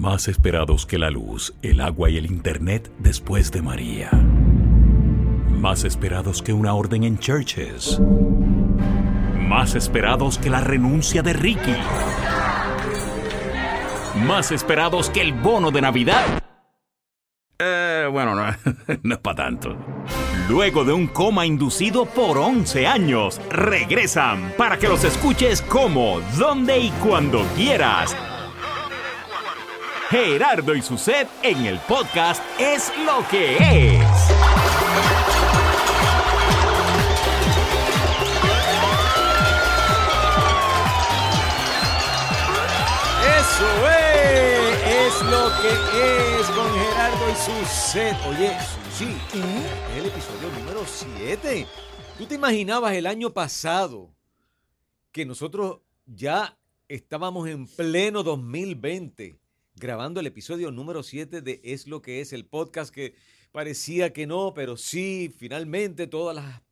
Más esperados que la luz, el agua y el internet después de María. Más esperados que una orden en Churches. Más esperados que la renuncia de Ricky. Más esperados que el bono de Navidad. Eh, bueno, no, no es para tanto. Luego de un coma inducido por 11 años, regresan para que los escuches como, donde y cuando quieras. Gerardo y su set en el podcast Es lo que es. Eso es, es lo que es con Gerardo y su set. Oye, sí, es el episodio número 7. ¿Tú te imaginabas el año pasado que nosotros ya estábamos en pleno 2020 grabando el episodio número 7 de Es lo que es el podcast que parecía que no, pero sí, finalmente todas las...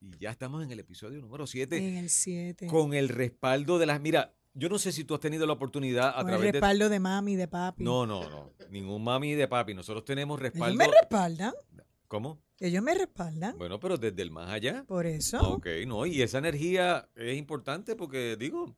Y ya estamos en el episodio número 7 En el 7. con el respaldo de las... Mira, yo no sé si tú has tenido la oportunidad a Con el través de... respaldo de mami, de papi. No, no, no. Ningún mami de papi. Nosotros tenemos Ellos respaldo. me respaldan. ¿Cómo? Ellos me respaldan. Bueno, pero desde el más allá. Por eso. Ok, no. Y esa energía es importante porque, digo,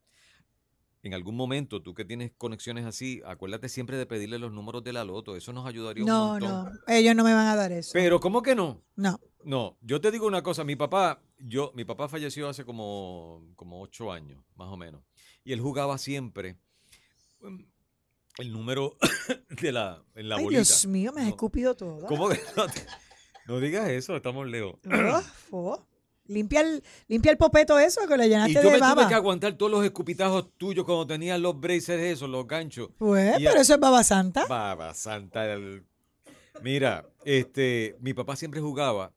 en algún momento, tú que tienes conexiones así, acuérdate siempre de pedirle los números de la loto. Eso nos ayudaría un No, montón. no. Ellos no me van a dar eso. Pero, ¿cómo que no? no. No, yo te digo una cosa, mi papá, yo, mi papá falleció hace como, como ocho años, más o menos. Y él jugaba siempre mm, el número de la, en la Ay, bolita. Dios mío, me has No. escupido todo. ¿Cómo que no, no digas eso? Estamos lejos. Limpia el, limpia el popeto eso que le Y llenaste yo de me tuve que aguantar todos los escupitajos tuyos cuando tenías los braces esos, los ganchos. Pues, Y a- pero eso es baba santa. Baba santa. el- Mira, este, mi papá siempre jugaba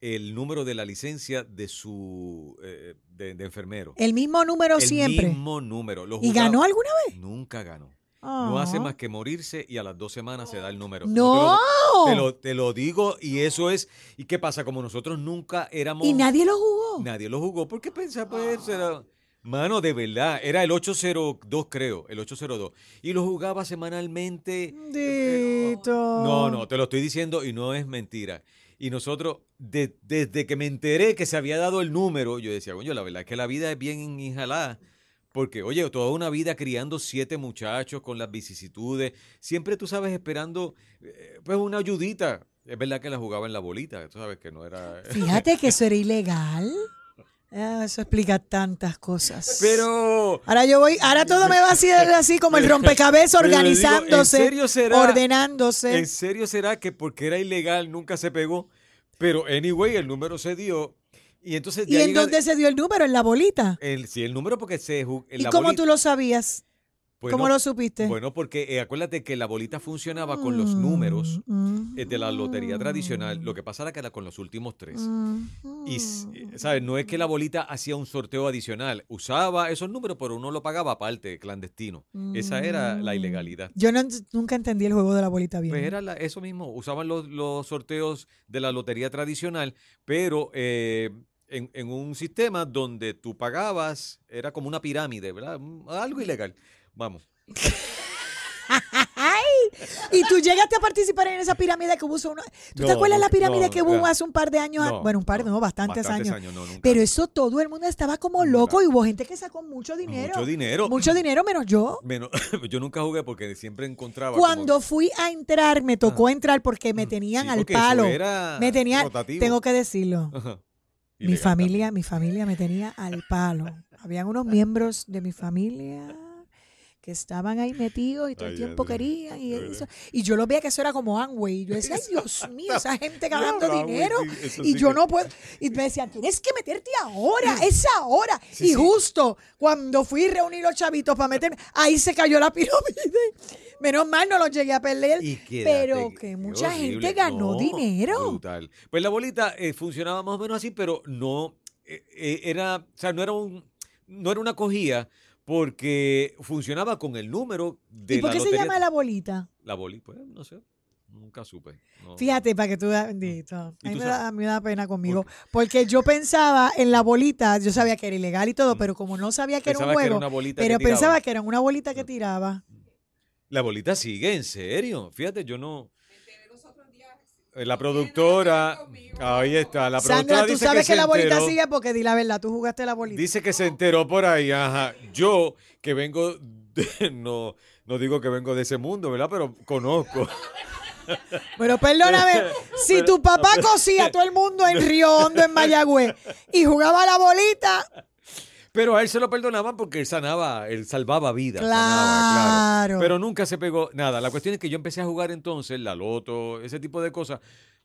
el número de la licencia de su eh, de, de enfermero. El mismo número el siempre. mismo número. Lo ¿Y ganó alguna vez? Nunca ganó. No hace más que morirse y a las dos semanas se da el número. ¡No! Te lo, te lo- te lo digo y eso es. ¿Y qué pasa? Como nosotros nunca éramos. Y nadie lo jugó. Nadie lo jugó porque pensaba, pues, era... Mano, de verdad, era el 802, creo, el 802. Y lo jugaba semanalmente. Dito. No, no, te lo estoy diciendo y no es mentira. Y nosotros, de- desde que me enteré que se había dado el número, yo decía, coño, la verdad es que la vida es bien inhalada. Porque, oye, toda una vida criando siete muchachos con las vicisitudes, siempre tú sabes esperando, eh, pues, una ayudita. Es verdad que la jugaba en la bolita, tú sabes que no era... Fíjate que eso era ilegal. Ah, Eso explica tantas cosas. Pero... Ahora yo voy, ahora todo me va a ser así como el rompecabezas digo, ¿en organizándose, serio será? ordenándose. ¿En serio será que porque era ilegal nunca se pegó? Pero, anyway, el número se dio. Y entonces ¿Y en dónde se dio el número? En la bolita. el, sí, el número porque se en ¿Y la cómo bolita- tú lo sabías? Bueno, ¿Cómo lo supiste? Bueno, porque eh, acuérdate que la bolita funcionaba con los números Mm, eh, de la lotería tradicional. Lo que pasa era que era con los últimos tres. mm, Y, eh, ¿sabes? No es que la bolita hacía un sorteo adicional. Usaba esos números, pero uno lo pagaba aparte, clandestino. Esa era la mm. ilegalidad. Yo no- nunca entendí el juego de la bolita bien. Pues era la- eso mismo, usaban los, los sorteos de la lotería tradicional, pero eh, en, en un sistema donde tú pagabas, era como una pirámide, ¿verdad? Mm, Algo ilegal. Vamos. Y tú llegaste a participar en esa pirámide que hubo. Uno, ¿Tú te No, acuerdas la nunca- pirámide no, que hubo no. hace un par de años? No, bueno, un par, no, no, bastantes, bastantes años. no. Pero eso todo el mundo estaba como Nunca. loco y hubo gente que sacó mucho dinero. Mucho dinero. Mucho dinero menos yo. Menos- yo nunca jugué porque siempre encontraba. como- Cuando fui a entrar, me tocó entrar porque me tenían Sí, al palo. era Me tenían, rotativo. tengo que decirlo. Ajá. Mi familia, mi familia me tenía al palo. Habían unos miembros de mi familia que estaban ahí metidos y todo el tiempo querían. Y, eso- y yo lo veía que eso era como Amway. Y yo decía, ay, Dios mío, esa gente ganando dinero. Amway, sí, eso y yo que- no puedo. Y me decían, tienes que meterte ahora, es ahora. Sí, y sí. justo cuando fui a reunir los chavitos para meterme, ahí se cayó la pirámide. Menos mal no los llegué a perder. Y quédate, pero que mucha horrible. gente ganó No, dinero. Brutal. Pues la bolita eh, funcionaba más o menos así, pero no eh, eh, era, o sea, no era un, no era una cogía porque funcionaba con el número de ¿Y por la qué se lotería. llama la bolita? La bolita, pues no sé, nunca supe. no. Fíjate, para que tú bendito. A ¿Y mí, tú me da, a mí me da pena conmigo. Porque yo pensaba en la bolita, yo sabía que era ilegal y todo, pero como no sabía que era un Pensaba que era juego, una bolita que pero pensaba que era una bolita que tiraba. La bolita sigue, en serio. Fíjate, yo no. Eh, La productora, ahí está, la productora Sandra, tú dice sabes que, la bolita enteró. sigue porque di la verdad, tú jugaste la bolita. Dice que se enteró por ahí, ajá. Yo, que vengo, de- no, no digo que vengo de ese mundo, ¿verdad? Pero conozco. Pero perdóname, si tu papá cosía a todo el mundo en Río Hondo, en Mayagüez, y jugaba la bolita, Pero a él se lo perdonaban porque él sanaba, él salvaba vidas. Claro. sanaba, claro. Pero nunca se pegó nada. La cuestión es que yo empecé a jugar entonces la loto, ese tipo de cosas,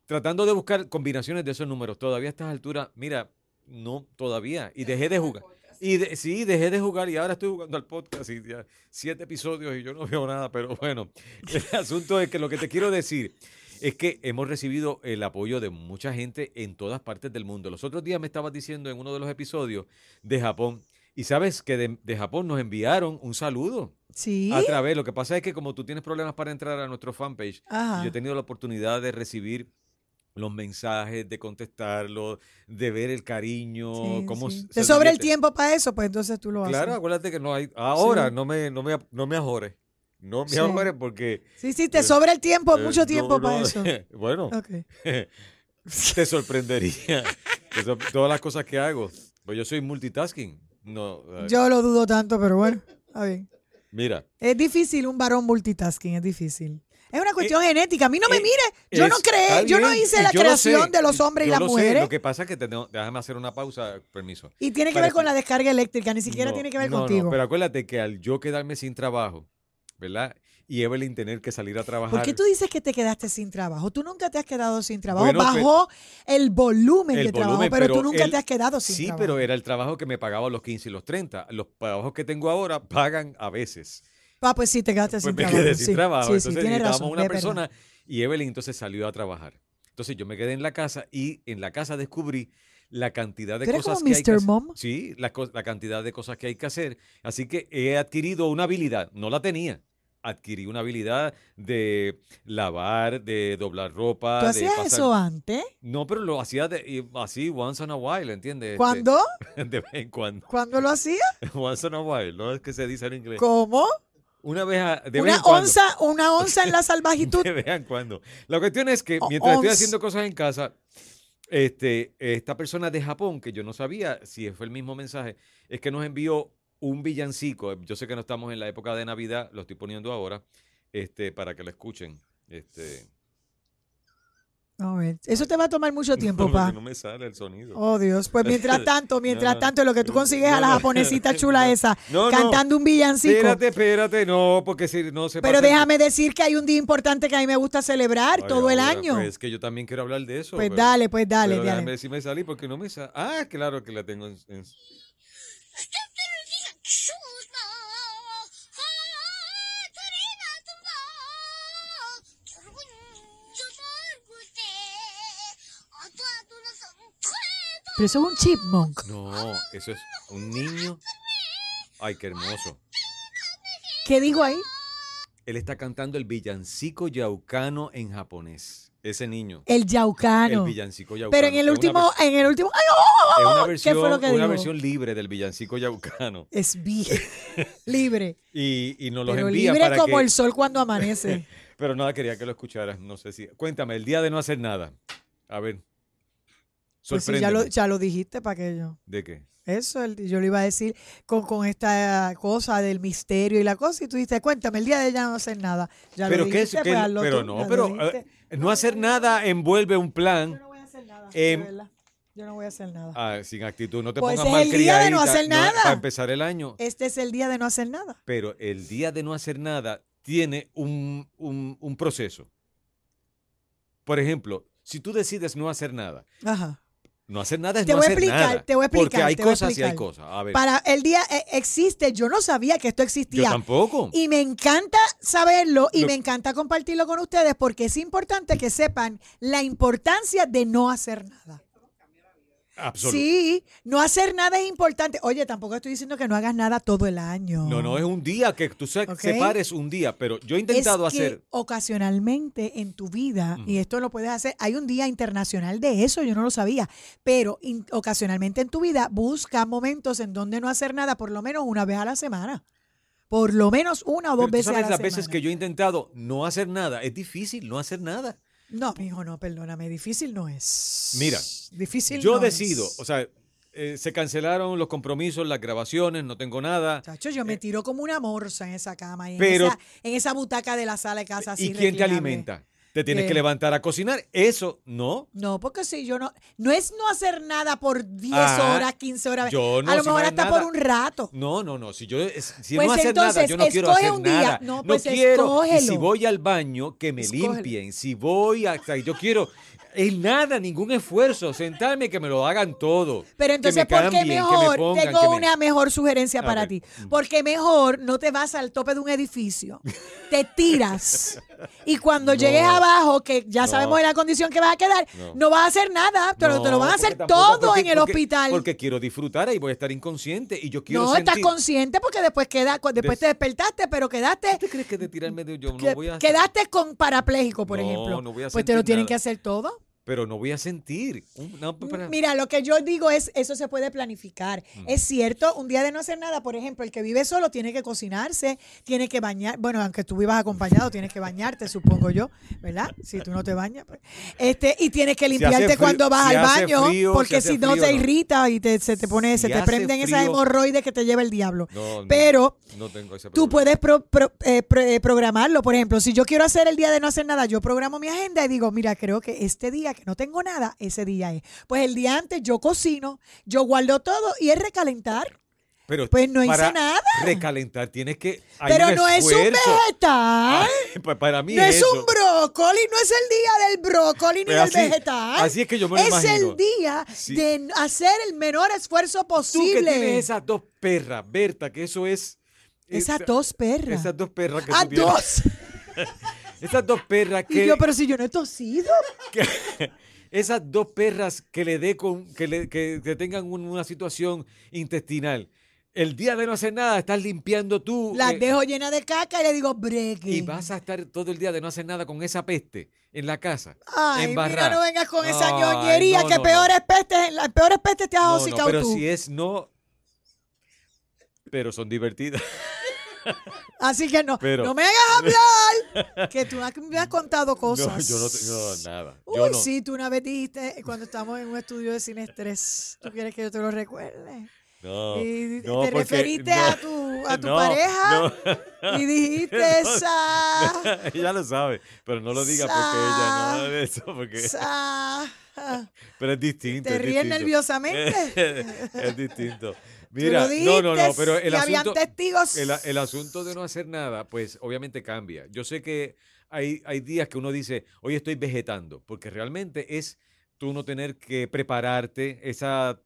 tratando de buscar combinaciones de esos números. Todavía a estas alturas, mira, no, todavía. Y dejé de jugar. Y de- sí, dejé de jugar y ahora estoy jugando al podcast y ya siete episodios y yo no veo nada, pero bueno, el asunto es que lo que te quiero decir es que hemos recibido el apoyo de mucha gente en todas partes del mundo. Los otros días me estabas diciendo en uno de los episodios de Japón y sabes que de, de Japón nos enviaron un saludo sí. a través. Lo que pasa es que como tú tienes problemas para entrar a nuestro fanpage, Ajá. yo he tenido la oportunidad de recibir los mensajes, de contestarlos, de ver el cariño, Sí, cómo sí. se Te sobra el tiempo para eso, pues entonces tú lo haces. Claro, acuérdate que no hay. Ahora Sí. no me no me no me ajores. No me Sí. porque Sí, sí, te sobra el tiempo, eh, mucho no, tiempo para no, eso. bueno, Ok. te sorprendería. Eso- todas las cosas que hago. Pues yo soy multitasking. No, eh, Yo lo dudo tanto, pero bueno, está bien. mira. Es difícil un varón multitasking, es difícil. Es una cuestión genética. A mí no me eh, mire. Yo no creé, yo no hice la creación de los hombres y yo las lo sé, mujeres. Lo que pasa es que te tengo- déjame hacer una pausa, permiso. Y tiene que ver con la descarga eléctrica, ni siquiera No, tiene que ver no, no, contigo. pero acuérdate que al yo quedarme sin trabajo, ¿verdad? Y Evelyn tener que salir a trabajar. ¿Por qué tú dices que te quedaste sin trabajo? Tú nunca te has quedado sin trabajo. Bueno, Bajó el volumen el de trabajo, volumen, pero, tú pero nunca el- te has quedado sin Sí, trabajo. pero era el trabajo que me pagaba los 15 y los 30. Los trabajos que tengo ahora pagan a veces. Ah, pues sí, te quedaste Pues sin me trabajo. quedé sin sí, trabajo. Sí, sí, entonces necesitábamos razón. una es verdad. persona y Evelyn entonces salió a trabajar. Entonces yo me quedé en la casa y en la casa descubrí la cantidad de ¿Tú eres cosas como que hay que Mr. hacer. Mom? Sí, la, la cantidad de cosas que hay que hacer. Así que he adquirido una habilidad, no la tenía. Adquirí una habilidad de lavar, de doblar ropa. ¿Tú hacías pasar- eso antes? No, pero lo hacía de- así once in a while, ¿entiendes? Este, ¿Cuándo? De vez en cuando. ¿Cuándo lo hacías? Once in a while, no es que se dice en inglés. ¿Cómo? Una vez a, de vez en cuando. onza, una onza en la salvajitud. De vez en cuando. La cuestión es que mientras estoy haciendo cosas en casa, este, esta persona de Japón, que yo no sabía si fue el mismo mensaje, es que nos envió un villancico. Yo sé que no estamos en la época de Navidad, lo estoy poniendo ahora, este, para que lo escuchen. Este, A ver, eso te va a tomar mucho tiempo, pa. no me sale el sonido. Oh, Dios. Pues mientras tanto, mientras No, tanto, lo que tú consigues a la japonesita chula esa, cantando un villancico. Espérate, espérate, no, porque si no se Pero pasa- déjame decir que hay un día importante que a mí me gusta celebrar Ay, todo el año. Pues es que yo también quiero hablar de eso. Pues pero- dale, pues dale, pero déjame dale. ver si me salí porque no me sale. Ah, claro que la tengo en- en, Pero eso es un chipmunk. No, eso es un niño. Ay, qué hermoso. ¿Qué digo ahí? Él está cantando el villancico yaucano en japonés. Ese niño. El El yaucano. villancico yaucano. Pero en el una último, en el último. ¡Ay, oh! Una ¿Qué versión, fue lo que una dijo? versión libre del villancico yaucano. Es bien libre. Y, y nos los Pero envía libre para como que... el sol cuando amanece. Pero nada, quería que lo escucharas. No sé si... Cuéntame, el día de no hacer nada. A ver. Pues sí, ya lo, ya lo dijiste para que yo. ¿De qué? Eso, el- yo lo iba a decir con, con esta cosa del misterio y la cosa, y tú dijiste, cuéntame, el día de ya no hacer nada. Ya pero lo qué es dijiste, pues pero tú, no pero eh, no hacer nada envuelve un plan Yo no voy a hacer nada, verdad. Yo no voy a hacer nada. ah, sin actitud no te Pues pongas es mal el día de no hacer nada. para empezar el año Este es el día de no hacer nada. pero el día de no hacer nada tiene un, un- un proceso por ejemplo si tú decides no hacer nada Ajá. No hacer nada es Te no voy hacer explicar, nada. te voy a porque explicar, hay voy a cosas y hay cosas. A ver. Para el día eh, existe, yo no sabía que esto yo existía. tampoco. Y me encanta saberlo y Lo- me encanta compartirlo con ustedes porque es importante que sepan la importancia de no hacer nada. Absoluto Sí, no hacer nada es importante. Oye, tampoco estoy diciendo que no hagas nada todo el año. no no es un día que tú se- Ok. separes un día pero yo he intentado es que hacer ocasionalmente en tu vida, y esto lo puedes hacer, hay un día internacional de eso, yo no lo sabía, pero in- ocasionalmente en tu vida busca momentos en donde no hacer nada por lo menos una vez a la semana. Por lo menos una o dos Pero tú veces a sabes la las veces que yo he intentado no hacer nada. Es difícil no hacer nada. No, mijo, no, perdóname. Difícil no es. Mira, Difícil Yo no decido, es. o sea, eh, se cancelaron los compromisos, las grabaciones, no tengo nada. Chacho, yo me tiro como una morsa en esa cama y en, Pero- esa, en esa butaca de la sala de casa así ¿Y quién te alimenta? Te tienes que levantar a cocinar. Eso no. No, porque si yo no. No es no hacer nada por 10 Ah, horas, 15 horas. yo no, a lo si mejor hasta nada. por un rato. No, no, no. Si yo si Pues no hacer nada, entonces, yo no quiero escoge hacer un día. nada. No, pues quiero. Y si voy al baño, que me Escógelo. limpien. Si voy a, yo quiero es nada, ningún esfuerzo, sentarme que me lo hagan todo. Pero entonces, ¿por qué que me mejor? pongan, Tengo que me- una mejor sugerencia para ti. Porque mejor no te vas al tope de un edificio, te tiras y cuando No. llegues abajo, que ya No. sabemos en la condición que vas a quedar, No. no, vas a hacer nada, pero te lo van a hacer todo porque- en el porque- hospital. Porque quiero disfrutar y voy a estar inconsciente y yo quiero no, sentir. estás consciente porque después queda, después Des- te despertaste, pero quedaste ¿Tú crees que de tirarme de yo no voy a quedaste con parapléjico, por ejemplo. no voy a pues te lo tienen nada. que hacer todo. Pero no voy a sentir. No, para- Mira, lo que yo digo es, eso se puede planificar. Mm. Es cierto, un día de no hacer nada, por ejemplo, el que vive solo tiene que cocinarse, tiene que bañar, bueno, aunque tú vivas acompañado, tienes que bañarte, supongo yo, ¿verdad? Si tú no te bañas. pues. Este, y tienes que limpiarte cuando vas si al baño, frío, porque si no frío, te no. irrita y te, se te pone, se te prenden esas hemorroides que te lleva el diablo. no, Pero no tengo ese Tú puedes pro- pro- eh, pro- eh, programarlo. Por ejemplo, si yo quiero hacer el día de no hacer nada, yo programo mi agenda y digo, mira, creo que este día que no tengo nada, ese día es. Pues el día antes yo cocino, yo guardo todo y es recalentar. Pero Pues no hice nada. Recalentar tienes que. hay Pero un no es un vegetal. Ay, pa- para mí No es eso. un brócoli, no es el día del brócoli ni Pero del vegetal. así es que yo me lo Es imagino. el día Sí. de hacer el menor esfuerzo Tú que posible. tienes esas dos perras, Berta, que eso es. Esas esa- dos perras. Esas dos perras que Ah, tú tienes. dos. Esas dos perras Y que. yo, pero si yo no he tosido. que- esas dos perras que le dé con. que, le- que- que tengan un- una situación intestinal. El día de no hacer nada, estás limpiando tú. Las eh, dejo llena de caca y le digo, breque. y vas a estar todo el día de no hacer nada con esa peste en la casa. Ay, mira, no vengas con esa Ay, ñoñería, no, que no, peores pestes, las peores pestes te has No, no, pero tú. si es no. Pero son divertidas. Así que no, Pero- no me hagas hablar, que tú me has contado cosas. No, yo no tengo nada. Uy, Yo no. sí, tú una vez dijiste, cuando estábamos en un estudio de cine estrés, ¿tú quieres que yo te lo recuerde? No, y no, te referiste no, a tu, a tu pareja y dijiste esa... ella lo sabe, pero no lo diga porque ella no de eso, porque pero es distinto. ¿Te es ríes nerviosamente? es distinto. Mira, no, no, no, pero el asunto, testigos. el, el asunto de no hacer nada, pues obviamente cambia. Yo sé que hay, hay días que uno dice, hoy estoy vegetando, porque realmente es tú no tener que prepararte, esa,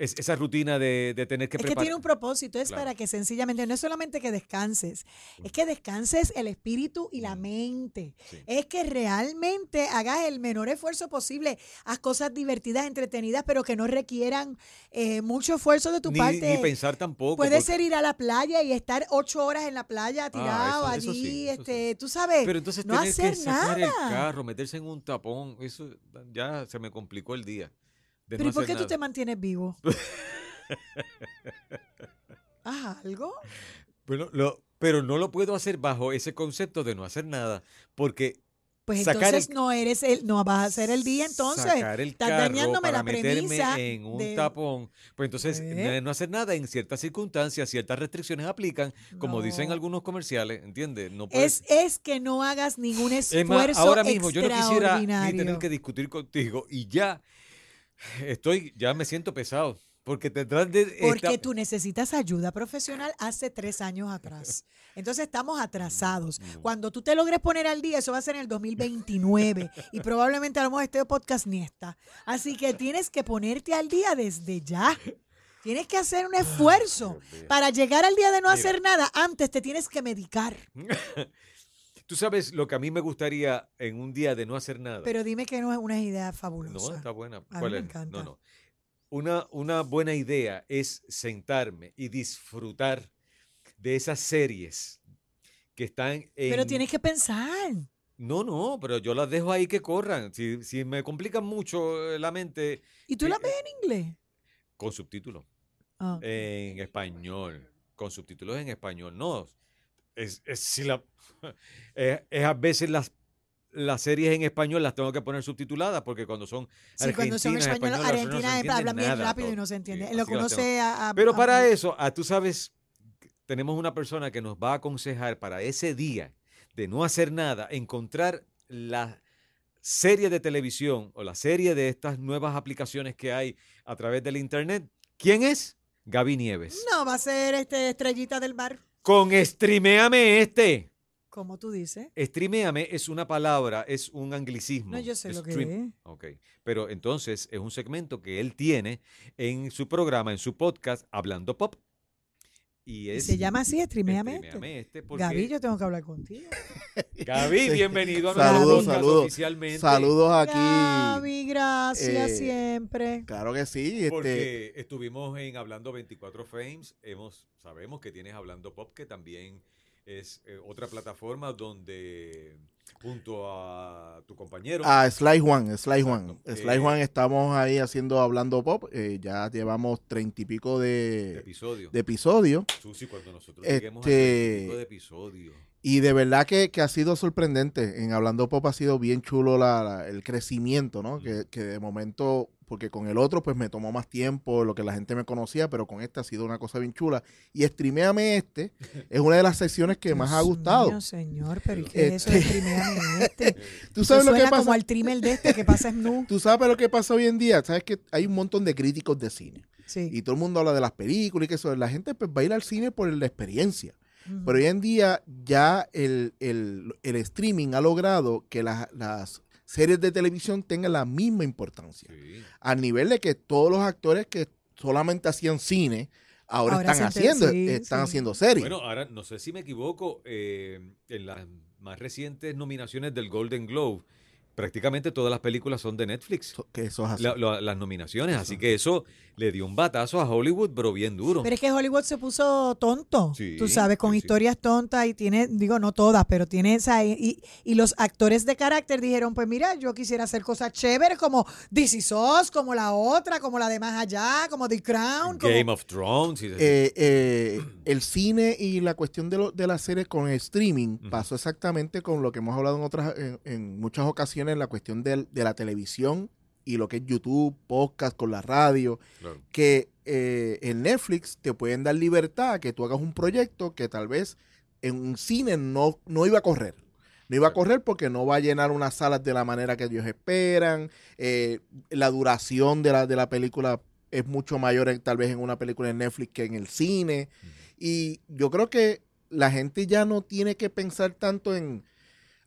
es- esa rutina de, de tener que Es que preparar. tiene un propósito, es Claro. para que sencillamente, no es solamente que descanses, es que descanses el espíritu y la mente. Sí. Es que realmente hagas el menor esfuerzo posible, haz cosas divertidas, entretenidas, pero que no requieran eh, mucho esfuerzo de tu ni, parte. ni pensar tampoco. Puede porque- ser ir a la playa y estar ocho horas en la playa tirado Ah, eso- eso allí, sí, este, tú sabes, Pero entonces no tener hacer que sacar nada. el carro, meterse en un tapón, eso ya se me complicó el día. De Pero no ¿y por qué tú te mantienes vivo? ¿Haz algo? Bueno, lo- pero no lo puedo hacer bajo ese concepto de no hacer nada, porque Pues entonces el- no eres el, no vas a hacer el día entonces. sacar el Estás carro dañándome para la meterme premisa en un de- tapón, pues entonces de no hacer nada en ciertas circunstancias, ciertas restricciones aplican, como dicen No. algunos comerciales, ¿entiendes? No puedes- Es, es que no hagas ningún Es esfuerzo más, ahora mismo yo no quisiera ni tener que discutir contigo y ya estoy, ya me siento pesado, porque tendrás de Porque esta- tú necesitas ayuda profesional hace tres años atrás. Entonces estamos atrasados. Mm. Cuando tú te logres poner al día, eso va a ser en el 2029. y probablemente a lo mejor este podcast ni está. Así que tienes que ponerte al día desde ya. Tienes que hacer un esfuerzo. Dios mío. Para llegar al día de no Mira. hacer nada, antes te tienes que medicar. Tú sabes lo que a mí me gustaría en un día de no hacer nada. Pero dime que no es una idea no, fabulosa. está buena. A mí ¿Cuál me es? encanta. No, no. Una, una buena idea es sentarme y disfrutar de esas series que están en... Pero tienes que pensar. No, no, pero yo las dejo ahí que corran. Si, si me complican mucho eh, la mente, ¿Y tú Sí, la ves en inglés? con subtítulos. Ah. En español. con subtítulos en español. No, es, es si la, es, es a veces las las series en español las tengo que poner subtituladas porque cuando son Sí, cuando son no Argentina hablan bien rápido y no se entiende. Sí, En lo así que las uno tengo. se a- a- Pero a- para eso, ah, tú sabes, tenemos una persona que nos va a aconsejar para ese día de no hacer nada, encontrar la serie de televisión o la serie de estas nuevas aplicaciones que hay a través del internet. ¿Quién es? Gaby Nieves. No, va a ser este estrellita del mar, Con Streameame este. como tú dices. Streameame es una palabra, es un anglicismo. No, yo sé lo que es. Ok, pero entonces es un segmento que él tiene en su programa, en su podcast, Hablando Pop. Y se llama así, streameame este. Este, porque- Gaby, yo tengo que hablar contigo. Gaby, Sí. bienvenido a Saludos, saludos. oficialmente. Saludos aquí. Gaby, gracias eh, siempre. Claro que sí. Este, Porque estuvimos en Hablando 24 Frames, hemos, sabemos que tienes Hablando Pop, que también es eh, otra plataforma donde junto a tu compañero Ah, Sly Juan, Sly Juan. Exacto. Sly Eh, Juan, estamos ahí haciendo Hablando Pop. eh, ya llevamos treinta y pico de de, episodio. de episodios. Susi, cuando nosotros lleguemos Este- tipo de episodio. Y de verdad que, que ha sido sorprendente. En Hablando Pop ha sido bien chulo la- la- el crecimiento, ¿no? Que, que de momento, porque con el otro pues me tomó más tiempo, lo que la gente me conocía, pero con este ha sido una cosa bien chula. Y Streameame este es una de las secciones que más ha gustado. mío, señor, pero ¿y qué es eso de Este- streameame este? ¿Tú Eso sabes lo que pasa? como al trimmer de este que pasa es nu. Tú sabes lo que pasa hoy en día. Sabes que hay un montón de críticos de cine. Sí. Y todo el mundo habla de las películas y que eso. La gente pues, va a ir al cine por la experiencia. Pero hoy en día ya el, el- el streaming ha logrado que las- las series de televisión tengan la misma importancia. Sí. Al nivel de que todos los actores que solamente hacían cine, ahora, Ahora están haciendo, sí, están sí. haciendo series. Bueno, ahora no sé si me equivoco, eh, en las más recientes nominaciones del Golden Globe, prácticamente todas las películas son de Netflix. Que eso es así. La- la- las nominaciones, así que eso le dio un batazo a Hollywood, pero bien duro. Pero es que Hollywood se puso tonto, Sí, tú sabes, con sí, sí. historias tontas y tiene, digo, no todas, pero tiene esa. Y, y los actores de carácter dijeron: Pues mira, yo quisiera hacer cosas chéveres como DC SOS, como la otra, como la de Más Allá, como The Crown. Como, Game of Thrones. y- Eh, eh, el cine y la cuestión de, lo- de las series con el streaming pasó exactamente con lo que hemos hablado en otras en, en muchas ocasiones la cuestión del- de, la televisión y lo que es YouTube, podcast con la radio, Claro. que eh, en Netflix te pueden dar libertad a que tú hagas un proyecto que tal vez en un cine no, no iba a correr. No iba a correr porque no va a llenar unas salas de la manera que ellos esperan. eh, la duración de la, de la película es mucho mayor en- tal vez en una película en Netflix que en el cine. Y yo creo que la gente ya no tiene que pensar tanto en,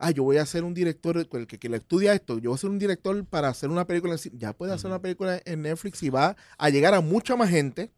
ah, yo voy a ser un director, el que, que le estudia esto, yo voy a ser un director para hacer una película en cine. Ya puede hacer una película en Netflix y va a llegar a mucha más gente.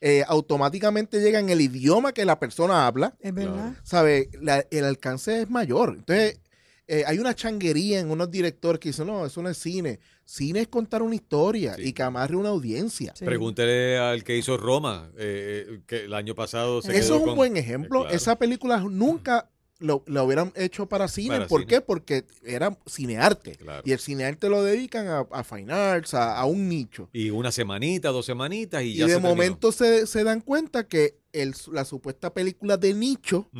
Eh, automáticamente llega en el idioma que la persona habla. Es verdad. ¿Sabe? La- el alcance es mayor. Entonces, eh, hay una changuería en unos directores que dicen, no, eso no es cine. Cine es contar una historia Sí. y que amarre una audiencia. Sí. Pregúntele al que hizo Roma, eh, eh, que el año pasado se Eso quedó es un con- buen ejemplo. claro. Esa película nunca lo, lo hubieran hecho para cine. Para ¿Por cine. qué? Porque era cinearte. Claro. Y el cinearte lo dedican a, a fine arts, a, a un nicho. Y una semanita, dos semanitas y, Y, ya de se momento se, se dan cuenta que el- la supuesta película de nicho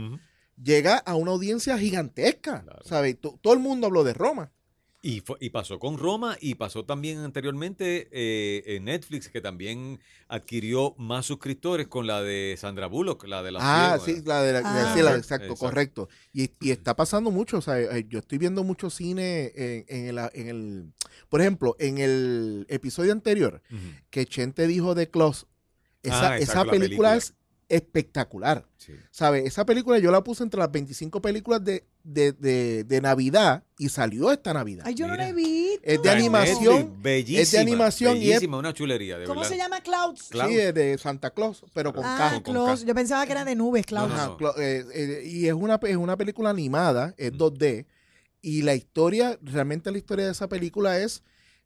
llega a una audiencia gigantesca. Claro. ¿sabe? To- Todo el mundo habló de Roma. Y, fue- y pasó con Roma y pasó también anteriormente eh, en Netflix, que también adquirió más suscriptores con la de Sandra Bullock, la de la Ah, sí, la de la, Ah. sí, la- Exacto, exacto, exacto. correcto. Y, y está pasando mucho, o sea, eh, yo estoy viendo mucho cine en, en el, en el, por ejemplo, en el episodio anterior que Chente dijo de Klaus, esa, Ah, esa exacto, película, película. es espectacular. Sí. ¿Sabe? Esa película yo la puse entre las 25 películas de, de, de, de Navidad y salió esta Navidad. Ay, yo no la he visto. Es de animación, bellísima, es de animación y es- bellísima, una chulería, de ¿Cómo verdad. se llama Clouds? Sí, es de Santa Claus, pero con Ah. K. Yo pensaba que era de nubes, Clouds. No, no, Ajá, no. clo- eh, eh, y es una, es una película animada, es Mm. 2D, y la historia, realmente la historia de esa película es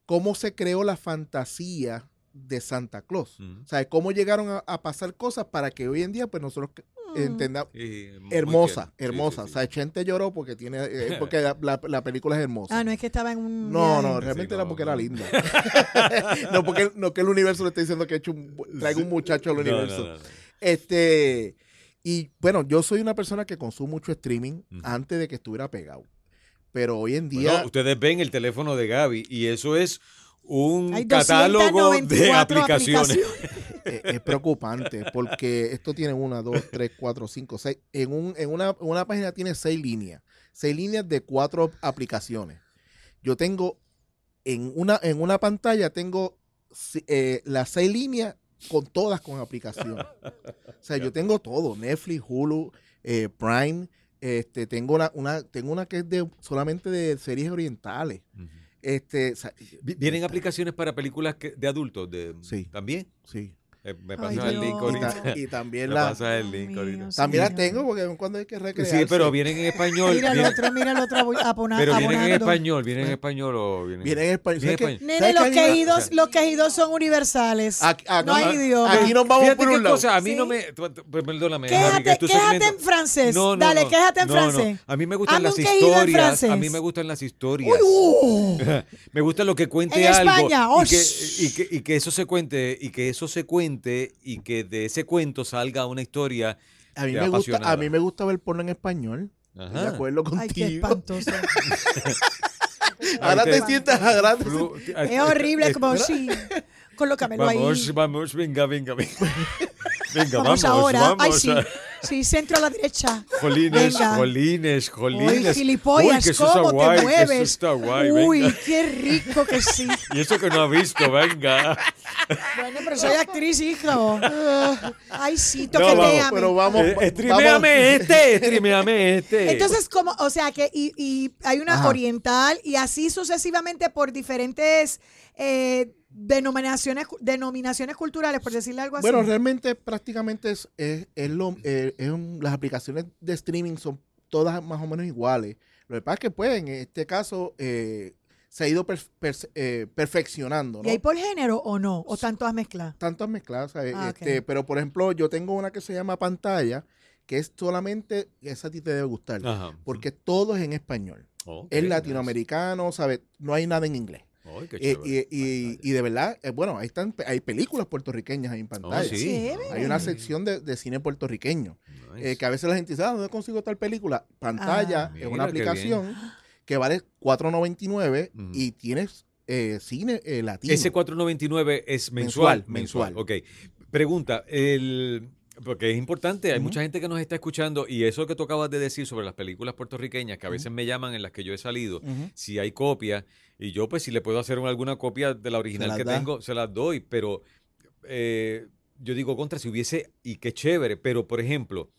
cómo se creó la fantasía de Santa Claus. Ujú. O sea, cómo llegaron a, a pasar cosas para que hoy en día, pues nosotros Mm. entendamos. Sí, Hermosa, hermosa. sí, sí. O sea, Chente lloró porque tiene, eh, porque la, la- la película es hermosa. Ah, no es que estaba en un. No, no, realmente Sí, era porque no. era linda. no, porque no que el universo le está diciendo que he hecho un, traiga un muchacho al No, no, universo. no, no. Este, y bueno, yo soy una persona que consume mucho streaming antes de que estuviera pegado. Pero hoy en día, Bueno, ustedes ven el teléfono de Gaby y eso es un Hay catálogo de 294 aplicaciones. eh, es preocupante porque esto tiene una, dos, tres, cuatro, cinco, seis. En, un, en, una, una página tiene seis líneas. Seis líneas de cuatro aplicaciones. Yo tengo en una, en una pantalla tengo eh, las seis líneas con todas con aplicación. O sea, yo tengo todo, Netflix, Hulu, eh, Prime, este, tengo una, una, tengo una que es de solamente de series orientales. Este, o sea, Vi- ¿Vienen aplicaciones para películas que- de adultos? De, Sí. ¿También? sí. Eh, me Ay, pasa el link ahorita. ta- y también Me la, pasa el link mío, ahorita. también las tengo porque cuando hay que recrearse. Sí, pero vienen en español. Mira el vienen- otro, mira el otro abo- abona- pero vienen en español. ¿Vienen en español o vienen Viene en español. Español. Nene, ¿Sabes los quejidos, o sea- los quejidos son universales. Aquí, aquí- no hay idioma. aquí nos vamos Fíjate por un lado. cosa, a mí Sí. no me... pues, Perdóname, Quéjate, quéjate en francés. No, no, Dale, quéjate en No, no. francés. A mí me gustan las historias. A mí me gustan las historias. Uh. me gusta lo que cuente En algo y que eso se cuente y que eso se cuente y que de ese cuento salga una historia A mí, me gusta, a mí me gusta ver porno en español. Ajá. De acuerdo Ay, qué contigo. espantoso. Ahora te te- sientas, ahora te Es horrible, como sí. Colócamelo ahí. Vamos, vamos, venga, venga, venga. Venga, Vamos, vamos, ahora. vamos. Ay, sí. Sí, centro a la derecha. Jolines, Venga. jolines, Uy, jolines. gilipollas, Uy, está ¿cómo guay, te que eso mueves? está guay, Uy, venga. qué rico que sí. Y eso que no ha visto, venga. Bueno, pero soy actriz, hijo. Ay, sí, No, toqueteame. vamos, Pero vamos. Eh, vamos- Streameame este, streameame este. Entonces, como, o sea, que y, y hay una Ajá. oriental y así sucesivamente por diferentes eh, denominaciones, denominaciones culturales, por decirle algo así. Bueno, realmente prácticamente es, es, es lo, eh, es un- las aplicaciones de streaming son todas más o menos iguales. Lo que pasa es que pues en este caso eh, se ha ido per- per- eh, perfeccionando, ¿Y ¿no? hay por género o no? ¿O tanto has mezclado? Tantas mezcladas, ¿sabes? Ah, este, pero por ejemplo yo tengo una que se llama pantalla, que es solamente, esa a ti te debe gustar, Ajá. porque todo es en español. Es nice. latinoamericano, ¿sabes? No hay nada en inglés. Ay, qué Eh, y, y- y de verdad, eh, bueno, ahí están, hay películas puertorriqueñas ahí en pantalla. Oh, sí. Hay una sección de, de cine puertorriqueño. Nice. eh, que a veces la gente dice, ah, ¿dónde consigo tal película? Pantalla Ah. es una aplicación que vale 4.99 Ujú. y tienes eh, cine eh, latino. Ese 4.99 es mensual. Mensual, Mensual. Ok. Pregunta, el, porque es importante, hay mucha gente que nos está escuchando y eso que tú acabas de decir sobre las películas puertorriqueñas, que a veces me llaman en las que yo he salido, si hay copia, y yo pues si le puedo hacer un- alguna copia de la original que da. tengo, se las doy, pero eh, yo digo contra, si hubiese, y qué chévere, pero por ejemplo,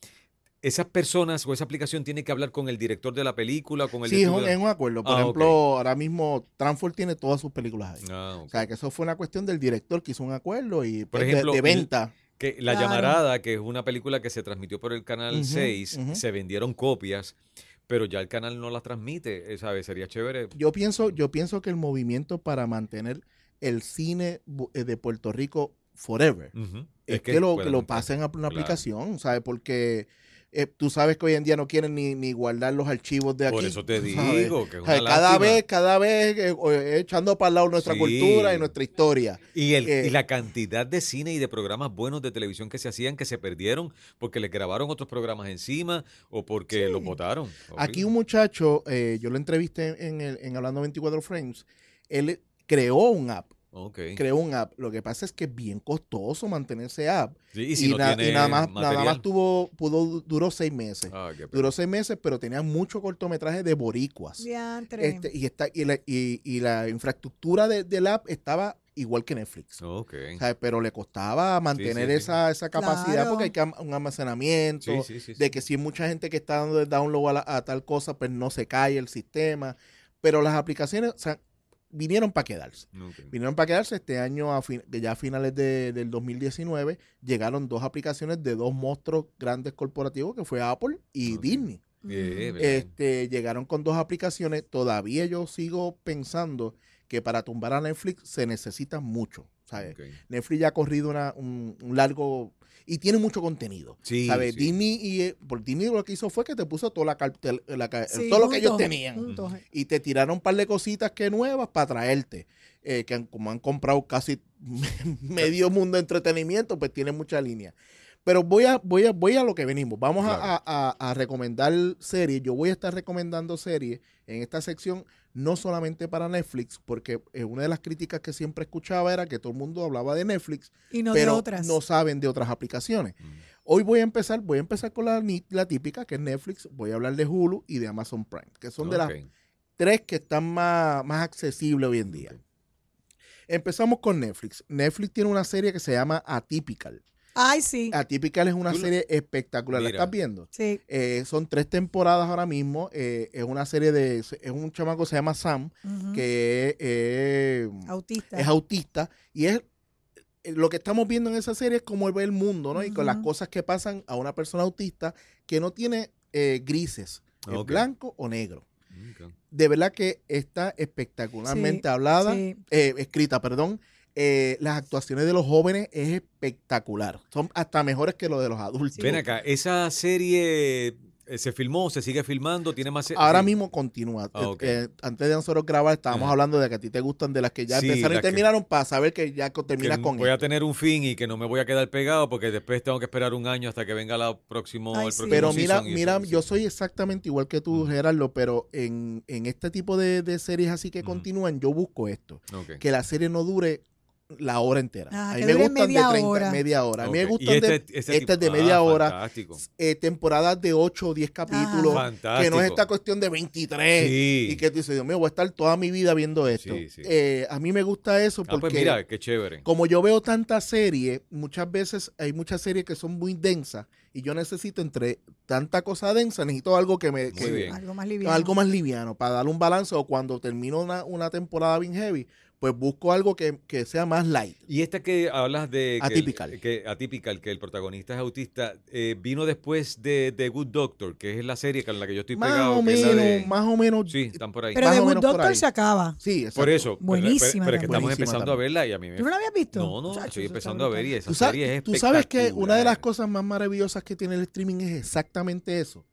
esas personas o esa aplicación tiene que hablar con el director de la película, con el Sí, es un, director de es un acuerdo. Por Ah, ejemplo, ahora mismo Transform tiene todas sus películas ahí. Ah. O sea, que eso fue una cuestión del director que hizo un acuerdo y Por pues, de- ejemplo, de, venta. Que La Claro. Llamarada, que es una película que se transmitió por el canal Ujú, 6, ujú. se vendieron copias, pero ya el canal no las transmite, eh, ¿sabes? Sería chévere. Yo pienso, yo pienso que el movimiento para mantener el cine eh, de Puerto Rico forever es que, lo, que lo pasen a una Claro. aplicación, ¿sabes? Porque eh, tú sabes que hoy en día no quieren ni, ni guardar los archivos de aquí. Por eso te digo que es una cada vez, cada vez eh, eh, echando para el lado nuestra Sí. cultura y nuestra historia. Y, el, eh, y la cantidad de cine y de programas buenos de televisión que se hacían que se perdieron porque les grabaron otros programas encima o porque Sí. los votaron. Aquí un muchacho, yo lo entrevisté en, el, en Hablando 24 Frames, él creó un app, Creó un app. Lo que pasa es que es bien costoso mantener ese app. Sí, y si no na- tiene nada más, nada más tuvo, pudo, duró seis meses. Ah. Duró seis meses, pero tenía mucho cortometraje de boricuas. Este, y, está, y, la, y- y la infraestructura de- del app estaba igual que Netflix. Pero le costaba mantener sí, sí. esa, esa capacidad Claro. porque hay que am- un almacenamiento, Sí, sí, sí, sí. de que si hay mucha gente que está dando el download a, la- a tal cosa, pues no se cae el sistema. Pero las aplicaciones o sea, vinieron para quedarse. Vinieron para quedarse este año, a fin- ya a finales de- del 2019, llegaron dos aplicaciones de dos monstruos grandes corporativos, que fue Apple y. Disney. Bien, bien. Este, llegaron con dos aplicaciones. Todavía yo sigo pensando que para tumbar a Netflix se necesita mucho. Netflix ya ha corrido una- un, un largo y tiene mucho contenido. Sí, ¿sabes? sí. Disney y eh, por Disney lo que hizo fue que te puso toda la, cartel- la ca- Sí, todo lo que ellos tenían juntos. y te tiraron un par de cositas que nuevas para traerte. eh, que han- como han comprado casi medio mundo de entretenimiento, pues tiene mucha línea. Pero voy a, voy a, voy a lo que venimos. Vamos a- Claro. a, a- a recomendar series. Yo voy a estar recomendando series en esta sección, no solamente para Netflix, porque eh, una de las críticas que siempre escuchaba era que todo el mundo hablaba de Netflix, Y no pero de otras. no saben de otras aplicaciones. Mm. Hoy voy a empezar, voy a empezar con la, ni- la típica, que es Netflix. Voy a hablar de Hulu y de Amazon Prime, que son de las tres que están más, más accesibles hoy en día. Empezamos con Netflix. Netflix tiene una serie que se llama Atypical. Ay, sí. Atypical es una serie espectacular. ¿La estás viendo? Sí. Eh, son tres temporadas ahora mismo. eh, es una serie de. Es un chamaco que se llama Sam, que es, eh, Autista. es autista. Y es. eh, Lo que estamos viendo en esa serie es cómo él ve el mundo, ¿no? Y con las cosas que pasan a una persona autista que no tiene eh, grises, es Ok. blanco o negro. De verdad que está espectacularmente hablada, sí. eh, escrita, perdón. Eh, las actuaciones de los jóvenes es espectacular. Son hasta mejores que lo de los adultos. Ven acá, esa serie eh, se filmó, se sigue filmando, tiene más. Ahora sí. mismo continúa. Ah, Eh, eh, antes de nosotros grabar, estábamos Ajá. hablando de que a ti te gustan de las que ya Sí, empezaron y que- terminaron para saber que ya terminas con voy a tener un fin y que no me voy a quedar pegado porque después tengo que esperar un año hasta que venga la próximo, Ay, el sí. próximo Pero mira, mira, eso, yo soy exactamente igual que tú, Mm. Gerardo, pero en, en este tipo de, de series así que Mm. continúan, yo busco esto. Que la serie no dure la hora entera. Ah, a mí me gustan media de 30, hora. media hora. A mí me gustan Y de este- este este es de media ah, hora. Fantástico. eh, temporadas de 8 o 10 capítulos. Fantástico. Que no es esta cuestión de 23. Sí. Y que tú dices, Dios mío, voy a estar toda mi vida viendo esto. Sí, sí. Eh, a mí me gusta eso Ah, porque pues mira, qué chévere. como yo veo tantas series, muchas veces hay muchas series que son muy densas y yo necesito entre tanta cosa densa, necesito algo que me... Muy que- bien. Algo más liviano. algo más liviano para darle un balance o cuando termino una, una temporada bien heavy, pues busco algo que, que sea más light. Y esta que hablas de... que el- Atypical. Que, atypical, que el protagonista es autista, eh, vino después de The Good Doctor, que es la serie con la que yo estoy Más pegado. o que es la menos, de- más o menos. Sí, están por ahí. Pero más The Good Doctor se acaba. Sí, exacto. por eso. Buenísima Pero, pero es que estamos también. empezando a verla y a mí me... ¿Tú no la habías visto? No, no, estoy empezando a ver y esa Tú sabes, serie es tú sabes que una de las cosas más maravillosas que tiene el streaming es exactamente eso.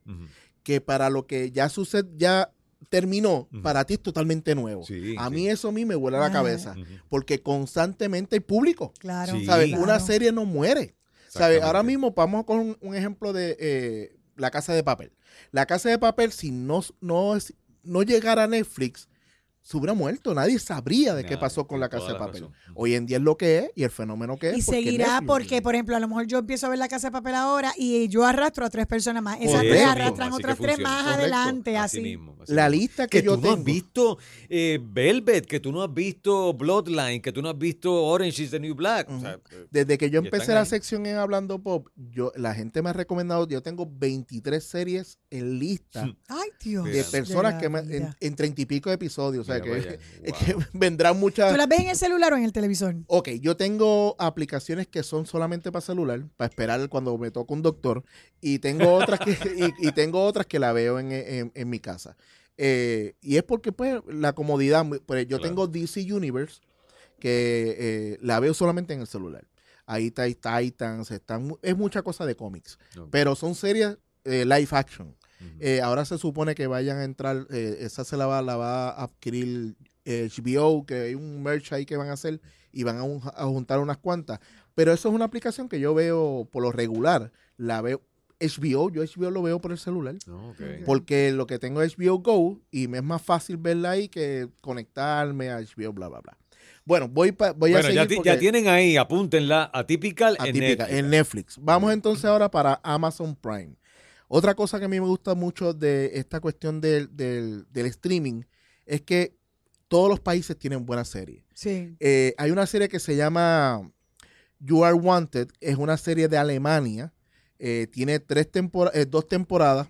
Que para lo que ya sucede, ya terminó, para ti es totalmente nuevo. Sí, a sí. mí eso a mí me vuela la Ah. cabeza. Porque constantemente hay público. Claro. Sí. ¿Sabes? claro. Una serie no muere. ¿Sabes? Ahora mismo vamos con un, un ejemplo de eh, La Casa de Papel. La Casa de Papel, si no, no, es- no llegara a Netflix, se hubiera muerto. Nadie sabría de qué pasó con La Casa de la Papel. razón. Hoy en día es lo que es y el fenómeno que es. Y porque seguirá porque, por ejemplo, a lo mejor yo empiezo a ver la casa de papel ahora y yo arrastro a tres personas más. Esas Correcto. tres arrastran así otras tres más Correcto. adelante, Así así. mismo, así La lista que, que yo tú no has tengo. visto eh, Velvet, que tú no has visto Bloodline, que tú no has visto Orange is the New Black. O sea, Desde que yo empecé la ahí. sección en Hablando Pop, yo, la gente me ha recomendado, yo tengo 23 series en lista Ay, Dios. de personas que me, en, en 30 y pico episodios. O sea, que, vaya, es wow. que vendrán muchas... ¿Tú las ves en el celular o en el televisor? Ok, yo tengo aplicaciones que son solamente para celular, para esperar cuando me toca un doctor, y tengo otras que, y, y tengo otras que la veo en, en- en mi casa. Eh, y es porque, pues, la comodidad, pues, yo Claro. tengo DC Universe, que eh, la veo solamente en el celular. Ahí está Titans, están, es mucha cosa de cómics, pero son series eh, live action. Eh, ahora se supone que vayan a entrar, eh, esa se la va, la va a adquirir eh, HBO, que hay un merch ahí que van a hacer y van a, un- a juntar unas cuantas. Pero eso es una aplicación que yo veo por lo regular. La veo HBO, yo HBO lo veo por el celular. Ok. Porque lo que tengo es HBO Go y me es más fácil verla ahí que conectarme a HBO, bla, bla, bla. Bueno, voy, pa- voy a seguir ya, porque- ya tienen ahí, apúntenla, Atypical en atípica, Netflix. en Netflix. Vamos entonces ahora para Amazon Prime. Otra cosa que a mí me gusta mucho de esta cuestión del, del- del streaming es que todos los países tienen buenas series. Sí. Eh, hay una serie que se llama You Are Wanted, es una serie de Alemania. eh, tiene tres tempora- eh, dos temporadas,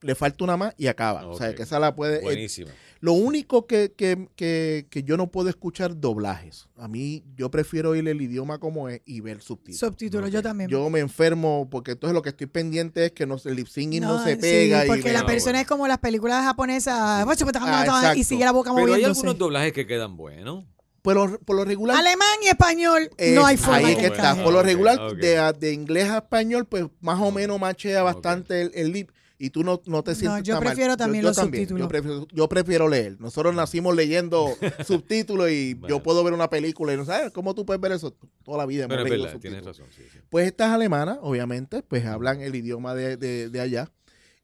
le falta una más y acaba. O sea, que esa la puede... eh, Buenísima. lo único que, que, que, que yo no puedo escuchar doblajes. A mí, yo prefiero oír el idioma como es y ver subtítulos. Subtítulos, yo también. Yo me enfermo porque entonces lo que estoy pendiente es que no, el lip syncing no, se sí, pega. y porque me- la Ah, persona bueno. es como las películas japonesas Ah, y sigue la boca Pero hay algunos doblajes que quedan buenos. por, lo, por lo regular. Alemán y español es- no hay forma ahí que está. Por lo regular. De, de inglés a español, pues más o menos machea bastante el, el lip. Y tú no, no te sientes yo tan mal. prefiero también los subtítulos. Yo prefiero, yo prefiero leer. Nosotros nacimos leyendo subtítulos y yo puedo ver una película y no sabes cómo tú puedes ver eso toda la vida. Pero es verdad, tienes razón. sí, sí. Pues estas alemanas, obviamente, pues hablan el idioma de, de- de allá.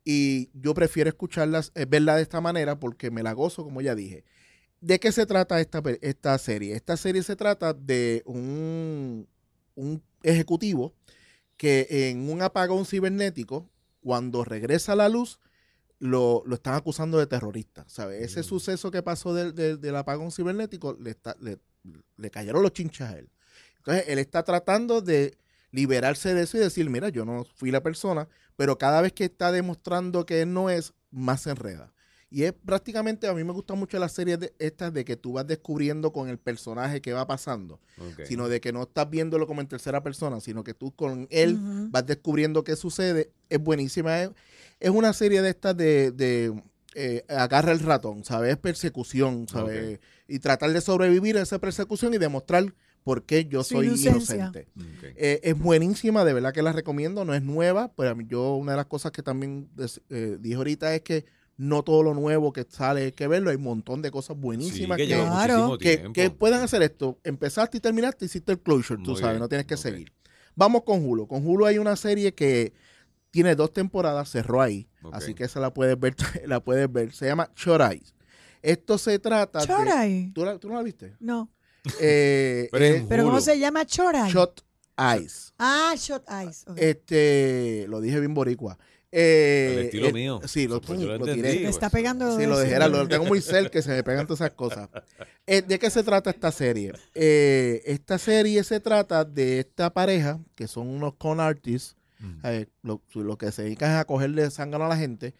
Y yo prefiero escucharlas, eh, verla de esta manera porque me la gozo, como ya dije. ¿De qué se trata esta, esta serie? Esta serie se trata de un, un ejecutivo que en un apagón cibernético, cuando regresa la luz, lo, lo están acusando de terrorista. ¿sabes? Ese Mm. suceso que pasó del, del- del apagón cibernético le, está- le, le cayeron los chinchas a él. Entonces, él está tratando de liberarse de eso y decir, mira, yo no fui la persona, pero cada vez que está demostrando que él no es, más se enreda. Y es prácticamente, a mí me gusta mucho las series de estas de que tú vas descubriendo con el personaje que va pasando, sino de que no estás viéndolo como en tercera persona, sino que tú con él vas descubriendo qué sucede. Es buenísima. Es, es una serie de estas de, de, eh, agarra el ratón, ¿sabes? Es persecución, ¿sabes? Y tratar de sobrevivir a esa persecución y demostrar por qué yo Su soy inocencia. inocente. Eh, es buenísima, de verdad que la recomiendo, no es nueva, pero a mí yo una de las cosas que también des- eh, dije ahorita es que no todo lo nuevo que sale hay que verlo, hay un montón de cosas Sí, buenísimas que que, Claro. que, pueden hacer esto. Empezaste y terminaste, hiciste el closure, tú Muy sabes, bien, no tienes que seguir. Vamos con Hulu. Con Hulu hay una serie que tiene dos temporadas, cerró ahí, así que esa la puedes ver, la puedes ver. Se llama Short Eyes. Esto se trata de... ¿Tú, la- tú no la viste? No. Eh, Pero en ¿Pero cómo se llama Choray? Short Eyes. Ah, Shot Eyes. Este, lo dije bien boricua. Eh, El estilo eh, mío. Sí, lo, Pues lo lo tiré. Me está pegando. Sí, lo de- lo tengo muy cerca que se me pegan todas esas cosas. Eh, ¿De qué se trata esta serie? Eh, esta serie se trata de esta pareja, que son unos con artists, Mm. eh, lo, lo que se dedican es a cogerle sangre a la gente,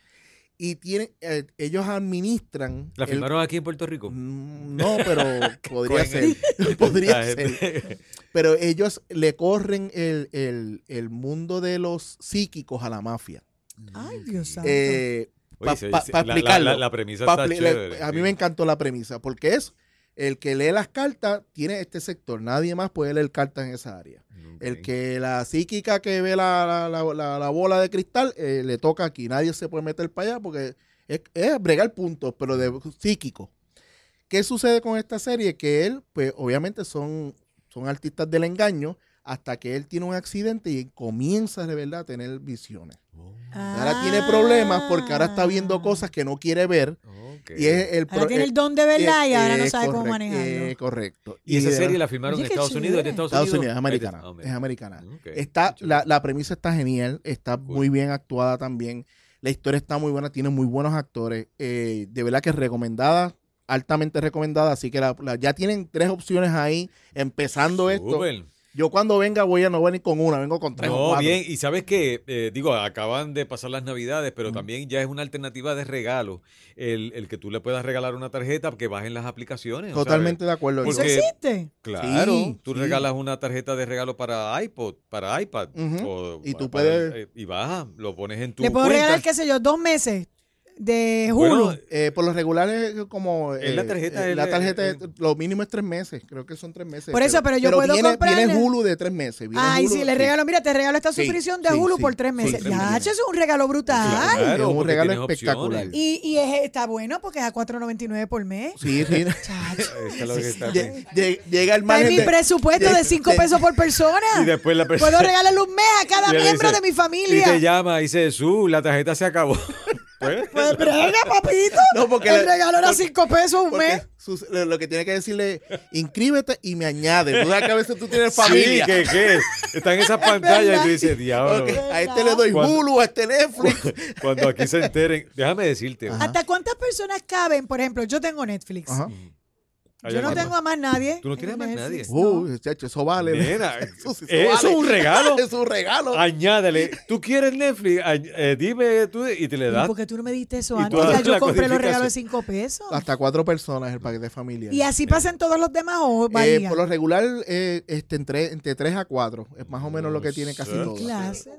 y tienen, eh, ellos administran... ¿La el- filmaron aquí en Puerto Rico? Mm, No, pero podría ser. podría ser. Pero ellos le corren el, el- el mundo de los psíquicos a la mafia. Ay, Dios santo. Eh, Oye, pa- la- la- explicarlo. La, la premisa Pa- está le- chévere. a mí sí. me encantó la premisa, porque es el que lee las cartas tiene este sector. Nadie más puede leer cartas en esa área. El que la psíquica que ve la, la- la- la- la bola de cristal eh, le toca aquí. Nadie se puede meter para allá porque es, es bregar puntos, pero de psíquico. ¿Qué sucede con esta serie? Que él, pues obviamente son, son artistas del engaño hasta que él tiene un accidente y comienza de verdad a tener visiones. Oh, Ahora tiene problemas porque ahora está viendo Ah. cosas que no quiere ver. Y es el Ahora tiene eh, el don de verdad y eh, ahora no eh, sabe cómo correcto, manejarlo. eh, correcto. ¿Y esa de- serie la filmaron en Estados Unidos? ¿Es de. Estados, Estados Unidos, es americana. Es americana. Está, la, la premisa está genial, está Cool. muy bien actuada también. La historia está muy buena, tiene muy buenos actores. eh, de verdad que es recomendada, altamente recomendada. Así que la- la- ya tienen tres opciones ahí, empezando esto. Yo cuando venga voy a no venir con una, vengo con tres o No, cuatro. bien, y sabes que, digo, acaban de pasar las navidades, pero también ya es una alternativa de regalo, el, el que tú le puedas regalar una tarjeta que bajen las aplicaciones. ¿sabes? Totalmente de acuerdo. ¿Eso porque- existe? Claro, Sí, tú sí. regalas una tarjeta de regalo para iPod, para iPad, o Y tú para puedes- eh, y baja, lo pones en tu Le puedo cuenta. regalar, qué sé yo, dos meses de Hulu. Bueno, Eh, por lo regular es como... Es la eh, tarjeta, eh, es la el- tarjeta, el- lo mínimo es tres meses, creo que son tres meses. Por eso, pero yo puedo viene, comprarle- Viene Hulu de tres meses. viene Ay, Hulu- sí, le regalo, mira, te regalo esta Sí, suscripción de sí, Hulu sí, por tres meses. tres ya, meses. eso es un regalo brutal. Claro, es un regalo espectacular. Y, y es- está bueno porque es a 4.99 por mes. Sí, sí. Es Llega el margen mi presupuesto de 5 de- pesos por persona. Y después la persona- Puedo regalarle un mes a cada miembro de mi Y te familia. llama y dice, su, la tarjeta se acabó. Pues, Pues brega, papito. No, porque el le- regalo era porque- 5 pesos un mes. sus- lo, lo que tiene que decirle, inscríbete y me añade. Tú sabes que a veces tú tienes Sí, familia. ¿qué, qué? Está en esas pantallas y tú dices, diablo. A este le doy Cuando- Hulu, a este Netflix. Cuando aquí se enteren, déjame decirte. Ajá. ¿Hasta cuántas personas caben? Por ejemplo, yo tengo Netflix. Ajá. Yo no tengo a más nadie. Tú no tienes en a más nadie. no. Uh, chacho, eso vale. Nena, Eso sí, ¿eso vale. es un regalo? es un regalo. Añádele, tú quieres Netflix, eh, dime tú y te le ¿Y das. por qué tú no me diste eso antes? Ya yo compré los regalos de 5 pesos. Hasta cuatro personas el paquete familiar. ¿Y así pasan todos los demás o Eh, varía? por lo regular, eh, este, entre, entre 3 a 4. Es más o menos lo que tiene casi No todo. clase.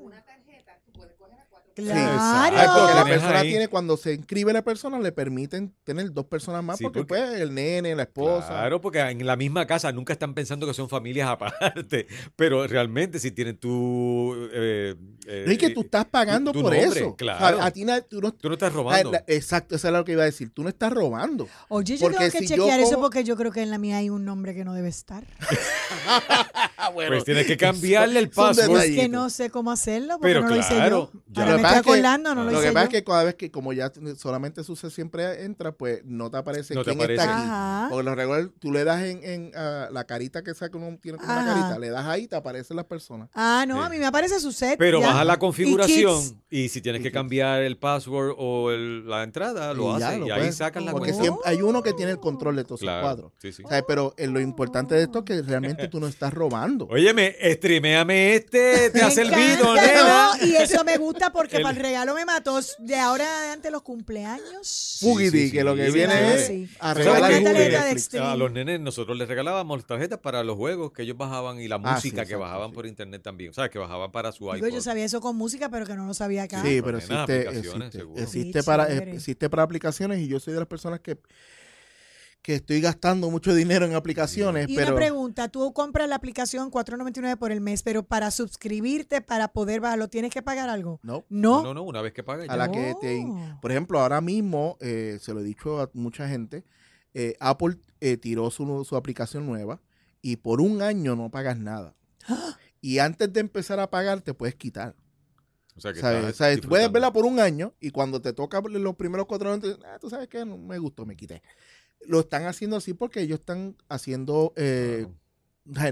Claro. Porque la persona ahí. tiene, cuando se inscribe la persona, le permiten tener dos personas más, Sí, porque, porque- pues el nene, la esposa. Claro, porque en la misma casa nunca están pensando que son familias aparte, pero realmente si tienen tu... eh, eh, es que tú estás pagando tu por nombre, eso. claro. O sea, a ti na- tú no, Tú no estás Ah, robando. la- exacto, eso es lo que iba a decir. Tú no estás robando. Oye, yo Porque tengo que si yo chequear eso porque yo creo que en la mía hay un nombre que no debe estar. Pues tienes que cambiarle el password. Es que no sé cómo hacerlo porque Pero no lo hice claro, yo. ya. Ahora Lo me que pasa estoy es que- acordando, no lo, Lo hice que pasa yo. es que cada vez que, como ya solamente sucede siempre entra, pues no te aparece No te aparece. está aquí. Ajá. Porque lo regular, tú le das en, en, ah, la carita que saca uno tiene como una carita, le das ahí y te aparecen las personas. Ah, no, Sí. a mí me aparece su set. Pero ya. baja la configuración y, si tienes Y que kids. cambiar el password o el- la entrada, lo Y ya, haces y ahí puedes- sacas la Porque cuenta. siempre hay uno que tiene el control de todos esos Claro, cuadros. sí, sí. O sea, pero eh, lo importante de esto es que realmente tú no estás robando. Óyeme, streameame este, te Me ha servido, nena. ¿no? Y eso me gusta porque El- para el regalo me mató. De ahora adelante los cumpleaños. Fugity, sí, sí, que lo que sí, viene es Sí. a ¿Tú sabes regalar. A los nenes nosotros les regalábamos tarjetas para los juegos que ellos bajaban y la Ah, música sí, que exacto, bajaban sí. por internet también. O sea, que bajaban para su Digo, iPod. yo sabía eso con música, pero que no lo sabía acá. Sí, Pero existe, aplicaciones, existe, seguro. existe para, existe para aplicaciones y yo soy de las personas que, que estoy gastando mucho dinero en aplicaciones, Y pero una pregunta, tú compras la aplicación 4.99 por el mes, pero para suscribirte, para poder bajarlo, ¿tienes que pagar algo? no. No. No, no, no, una vez que pagas A ya. la que te, por ejemplo, ahora mismo, eh, se lo he dicho a mucha gente, eh, Apple eh, tiró su, su aplicación nueva y por un año no pagas nada. Y antes de empezar a pagar, te puedes quitar. O sea, que O sea, tú puedes verla por un año y cuando te toca los primeros cuatro años, ah, tú sabes que no me gustó, me quité. Lo están haciendo así porque ellos están haciendo, eh,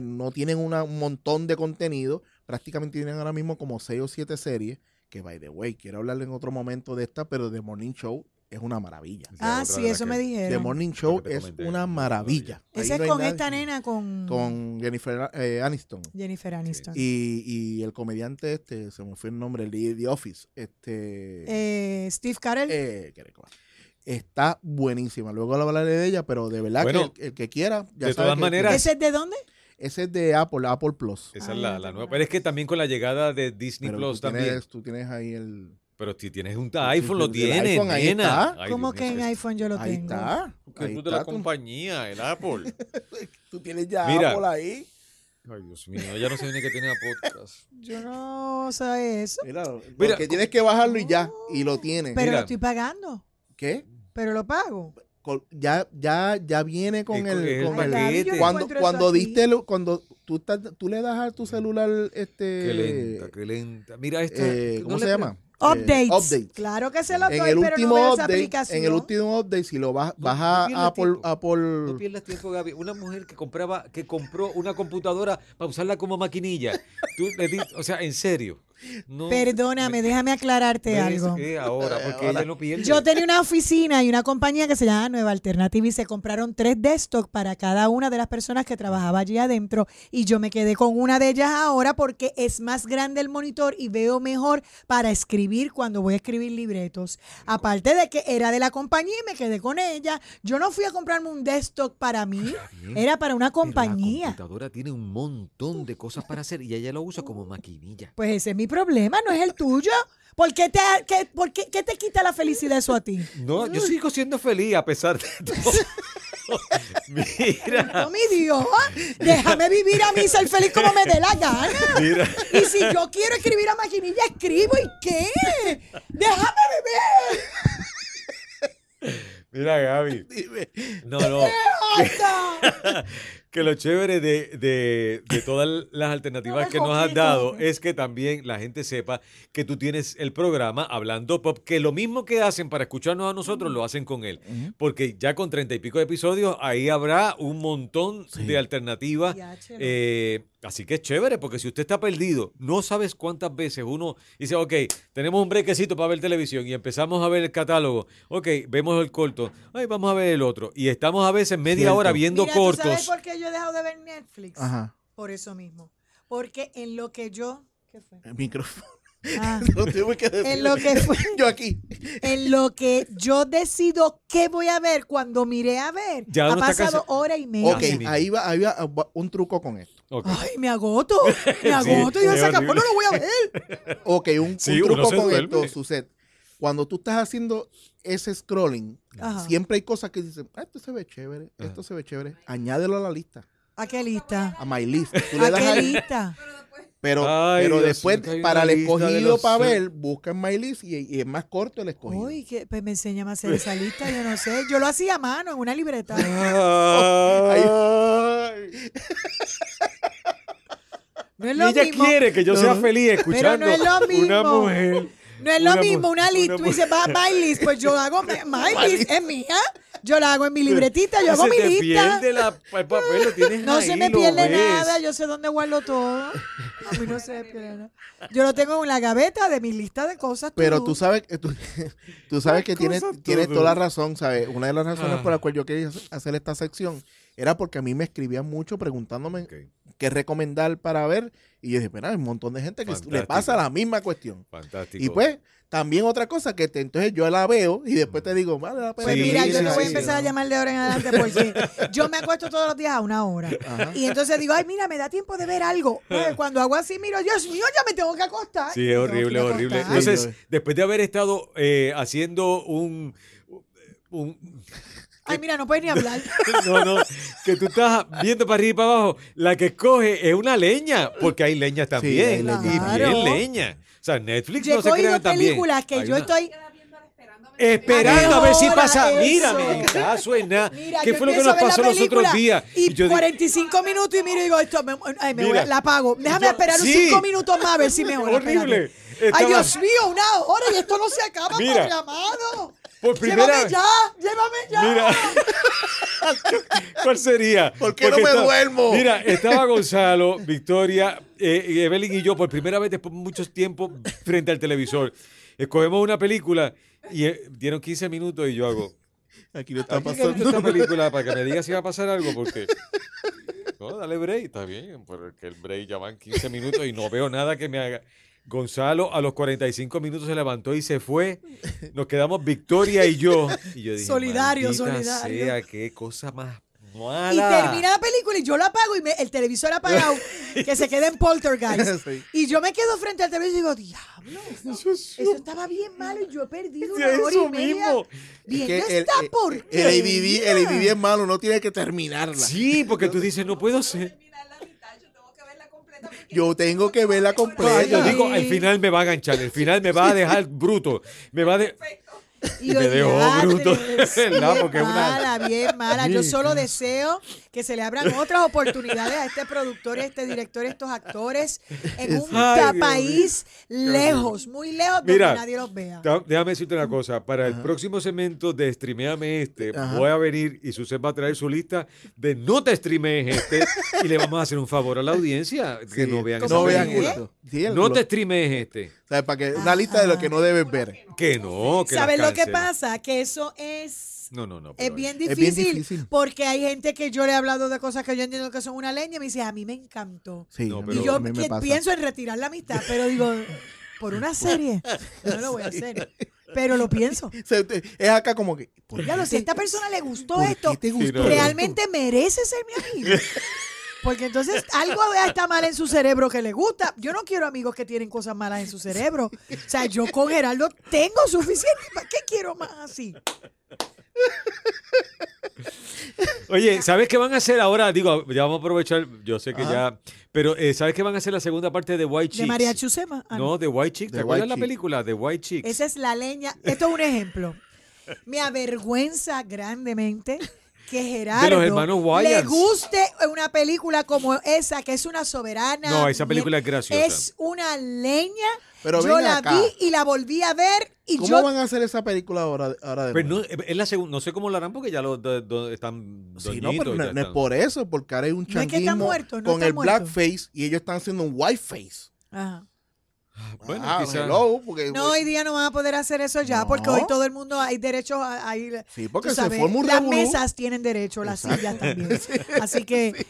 no tienen una- un montón de contenido, prácticamente tienen ahora mismo como seis o siete series, que by the way, quiero hablarle en otro momento de esta, pero The Morning Show es una maravilla. Sí, Ah, sí, eso me The dijeron. Morning Show es comenté, una maravilla. Ese no es con nadie- esta nena, con, Con Jennifer eh, Aniston. Jennifer Aniston. Y, y el comediante este, se me fue el nombre, el de The Office, este... Eh, Steve Carell. Eh. Está buenísima. Luego hablaré de ella, pero de verdad Bueno, que el, el que quiera, ya de sabe todas que- maneras- ¿Ese es de dónde? Ese es de Apple, Apple Plus. Esa Ah, es la, la tengo nueva. la- Pero es que también con la llegada de Disney Pero Plus tú también. tienes, tú tienes ahí el... Pero si tienes un iPhone, lo tienes, iPhone ahí nena. está. Ay, ¿Cómo Dios que en iPhone yo lo ahí tengo? está. Que ahí tú de está, la compañía, el Apple. Tú tienes ya Mira. Apple ahí. Ay, Dios mío, ya no sé ni que tiene a podcast. Yo no sé eso. Mira, Mira, que tienes que bajarlo y ya, y lo tienes. Pero Mira. lo estoy pagando. ¿Qué? Pero lo pago. Con- ya, ya, ya viene con el, con el con el- yo cuando, cuando diste lo- cuando tú estás, tú le das a tu celular este Qué lenta, qué lenta. Mira esta. eh, no ¿cómo le se llama? Updates. Eh, updates. Claro que se lo doy, en el pero último no veo esa update, aplicación. en el último update, si lo vas, No, vas no a Apple. Apple, No pierdas tiempo, Gaby. Una mujer que compraba, que compró una computadora para usarla como maquinilla. Tú le di- o sea, en serio. No, Perdóname, déjame aclararte algo. Eh, ahora, porque Ahora. ella no pierde. Yo tenía una oficina y una compañía que se llama Nueva Alternativa y se compraron tres desktop para cada una de las personas que trabajaba allí adentro y yo me quedé con una de ellas ahora porque es más grande el monitor y veo mejor para escribir cuando voy a escribir libretos. Aparte de que era de la compañía y me quedé con ella. Yo no fui a comprarme un desktop para mí, bien. era para una Pero compañía. La computadora tiene un montón de cosas para hacer y ella lo usa como maquinilla. Pues ese es mi problema, no es el tuyo. ¿Por qué te, qué- por qué- qué te quita la felicidad eso a ti? No, yo sigo siendo feliz a pesar de todo. Mira, No, mi Dios, déjame vivir a mí, ser feliz como me dé la gana. mira. Y si yo quiero escribir a maquinilla, escribo. ¿Y qué? Déjame vivir. Mira, Gaby. Dime. No, no. Que lo chévere de, de- de todas las alternativas No que nos has dado es que también la gente sepa que tú tienes el programa Hablando Pop, que lo mismo que hacen para escucharnos a nosotros lo hacen con él. Porque ya con treinta y pico de episodios, ahí habrá un montón de alternativas. Eh, así que es chévere, porque si usted está perdido, no sabes cuántas veces uno dice, ok, tenemos un brequecito para ver televisión y empezamos a ver el catálogo. Ok, vemos el corto. Ay, vamos a ver el otro. Y estamos a veces media Cierto. hora viendo Mira, ¿tú cortos. sabes por qué yo he dejado de ver Netflix? Ajá, Por eso mismo. Porque en lo que yo... ¿Qué fue? el micrófono. Ah. Lo tuve que decir. En lo que fue- Yo aquí. En lo que yo decido qué voy a ver cuando miré a ver, Ya ha pasado hora y media. Ok, ahí va, ahí va un truco con esto. Ay, me agoto, me agoto. y yo se acabó, no lo voy a ver. Ok, un, Sí, truco con duerme. esto, Suset. Cuando tú estás haciendo ese scrolling, Ajá. siempre hay cosas que dicen, ah, esto se ve chévere, esto se ve chévere. Añádelo a la lista, ¿A qué lista? a my list. Tú le ¿A das qué ahí, lista? Pero, Ay, pero Dios después, para el escogido para ver, busca en my list y, y es más corto el escogido. Uy, que, pues me enséñame a hacer esa lista, yo no sé. Yo lo hacía a mano en una libreta. Ay. No es Y lo ella mismo. quiere que yo sea feliz escuchando no es lo mismo. una mujer. No es lo Una mismo una lista. Tú dices, va my list. Pues yo hago mi- my list. Es mía. Yo la hago en mi libretita. Yo hago se mi te lista. pierde la, el papel, lo tienes No ahí, se me pierde nada. Yo sé dónde guardo todo. A mí no se me pierde nada. Yo lo tengo en la gaveta de mi lista de cosas. Pero tú sabes, que tú, tú sabes que tienes, tienes toda la razón, ¿sabes? Una de las razones Ah. por las cuales yo quería hacer esta sección era porque a mí me escribían mucho preguntándome qué recomendar para ver. Y yo dije, espera, hay un montón de gente que le pasa la misma cuestión. Fantástico. Y pues, también otra cosa que te, entonces yo la veo y después te digo, vale la pena. Pues mira, sí, yo te sí, voy a sí. empezar a llamar de ahora en adelante porque yo me acuesto todos los días a una hora. Ajá. Y entonces digo, ay, mira, me da tiempo de ver algo. Pues, Cuando hago así, miro, Dios mío, ya me tengo que acostar. Sí, es horrible, horrible. Entonces, después de haber estado eh, haciendo un, un- Ay, mira, no puedes ni hablar. No, no, que tú estás viendo para arriba y para abajo, la que escoge es una leña, porque hay leñas también, hay y bien leña. O sea, Netflix Yo no se crean también. películas que Hay yo una- estoy... Esperando a ver si pasa. eso. Mírame, caso en nada. Mira, ¿Qué fue lo que nos pasó los otros días? Y, yo digo, 45 minutos y miro y digo, esto, me, ay, me voy la apago. Déjame Yo- esperar sí. 5 minutos más a ver si mejora. Horrible. Ay, Dios mío, una hora y esto no se acaba, Mira. padre amado. Por primera llévame vez- ya, llévame ya. Mira. ¿Cuál sería? ¿Por qué no Porque me estaba- duermo? Mira, estaba Gonzalo, Victoria, eh, Evelyn y yo por primera vez después de mucho tiempo frente al televisor. Escogemos una película y eh, dieron 15 minutos y yo hago. Aquí no está ¿Alguien que ha visto pasando. esta película para que me diga si va a pasar algo? Porque. No, dale break, está bien, porque el break ya van 15 minutos y no veo nada que me haga. Gonzalo a los 45 minutos se levantó y se fue. Nos quedamos Victoria y yo. Y yo dije, Solidario, "Maldita solidario". sea, qué cosa más Y mala. termina la película y yo la apago y me- el televisor apagado, que se queda en poltergeist. Sí. Y yo me quedo frente al televisor y digo, diablo, eso, eso estaba bien malo y yo he perdido una hora y media mismo. viendo Es que el, esta el- porquería. el ABB, el es malo, no tiene que terminarla. Sí, porque tú dices, no puedo ser. Yo tengo que verla completa. yo digo, al final me va a ganchar, al final me va a dejar bruto. Me va a de... Y Me dejó "Diadre, bruto, ¿verdad? bien Porque es una- mala, bien mala. Yo solo deseo que se le abran otras oportunidades a este productor, a este director, a estos actores en un Ay, país lejos, muy lejos, donde Mira, nadie los vea. Déjame decirte una cosa. Para el próximo segmento de Streameame Este, Ajá. voy a venir y Suset va a traer su lista de no te streamees este y le vamos a hacer un favor a la audiencia que Sí, no vean ¿Cómo esa no vean esto. Sí, No lo- te streamees este. ¿sabes? Para que una lista de lo que no debes ver. Que no, que ¿Sabes lo que pasa? Que eso es No, no, no. Es bien, Es difícil, bien difícil. porque hay gente que yo le he hablado de cosas que yo entiendo que son una leña y me dice, a mí me encantó. Sí, No, pero- y yo a mí me que pasa. pienso en retirar la amistad, pero digo, por una serie, no lo voy a hacer. Pero lo pienso. Es acá como que. ¿por Ya lo qué si a esta persona le gustó esto, te gustó realmente merece ser mi amigo. Porque entonces algo está mal en su cerebro que le gusta. Yo no quiero amigos que tienen cosas malas en su cerebro. O sea, yo con Gerardo tengo suficiente. ¿Para qué quiero más así? Oye, ¿sabes qué van a hacer ahora? Digo, ya vamos a aprovechar, yo sé que Ajá. ya, pero eh, ¿sabes qué van a hacer la segunda parte de White Chicks? De María Chusema. Ah, No, de White Chicks. ¿Te acuerdas la película? De White Chicks. Esa es la leña. Esto es un ejemplo. Me avergüenza grandemente que Gerardo De los hermanos le guste una película como esa, que es una soberana. No, esa película es graciosa. Es una leña. Pero yo la acá. vi y la volví a ver y ¿Cómo yo van a hacer esa película ahora, ahora de Pero no, es la segunda, no sé cómo lo harán porque ya lo do- do- están Sí, no, doñitos, pero ya no, no es por eso, porque ahora hay un No es que está changuismo muerto, no con está el muerto. blackface y ellos están haciendo un whiteface. Ajá. Bueno, ah, quizá- hello, porque, No, hoy día no van a poder hacer eso ya, No. porque hoy todo el mundo hay derecho a, a ir. Sí, porque se sabes, forma un Las mesas tienen derecho, las sillas también. Así que,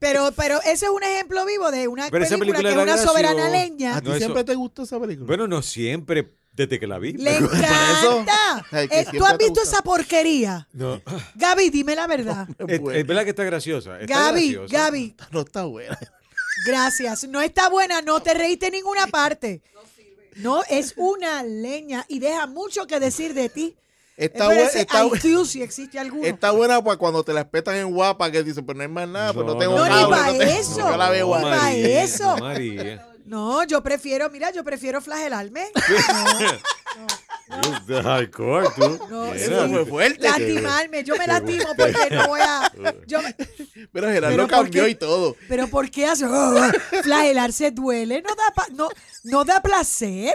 Pero, pero ese es un ejemplo vivo de una Pero esa película, película que es era una soberana leña. ¿A ti No, eso- siempre te gustó esa película? Bueno, no siempre, desde que la vi. Le encanta. Que Eh, ¿Tú has visto gusta. esa porquería? No. Gaby, dime la verdad. Es, es verdad que está graciosa. Está Gaby, graciosa. Gaby, no está buena. Gracias. No está buena, no te reíste en ninguna parte. No, es una leña y deja mucho que decir de ti. Está, buena, está, IQ, si existe alguno. está buena para cuando te la espetan en guapa, que dice, pues no hay más nada, pues no No, tengo no, ni cable, pa' no eso. Yo la veo No, ahí. pa' María, eso. no, María. No, yo prefiero, mira, yo prefiero flagelarme. De hardcore, tú. No, Mira. Eso fue fuerte. Lastimarme, yo me lastimo porque no voy a. yo me- Pero Gerardo Pero ¿por cambió qué? y todo. pero ¿por qué hace? flagelarse duele, no da, pa- no, no da placer.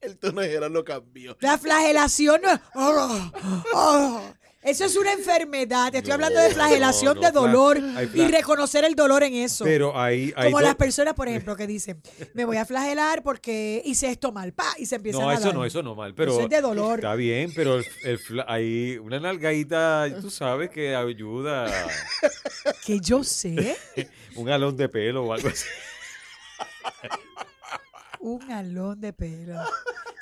El tono de Gerardo cambió. La flagelación no es. oh, oh. Eso es una enfermedad. Estoy No, hablando de flagelación no, de no, dolor y reconocer el dolor en eso. Pero hay Como las personas, por ejemplo, que dicen, me voy a flagelar porque hice esto mal, pa, y se empiezan No, a eso dar. no, eso no mal, pero Eso es de dolor. está bien, pero el, el hay una nalgadita, tú sabes que ayuda, Que yo sé, un alón de pelo o algo así. Un alón de pelo.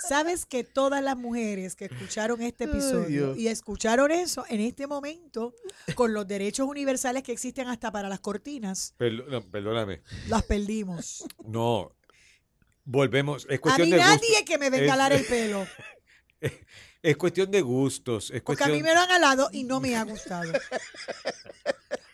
¿Sabes que todas las mujeres que escucharon este episodio y escucharon eso en este momento, con los derechos universales que existen hasta para las cortinas, no, perdóname, las perdimos? no, volvemos, es A cuestión mí de nadie que me venga a alar el pelo. Es cuestión de gustos, es Porque a mí me lo han alado y no me ha gustado.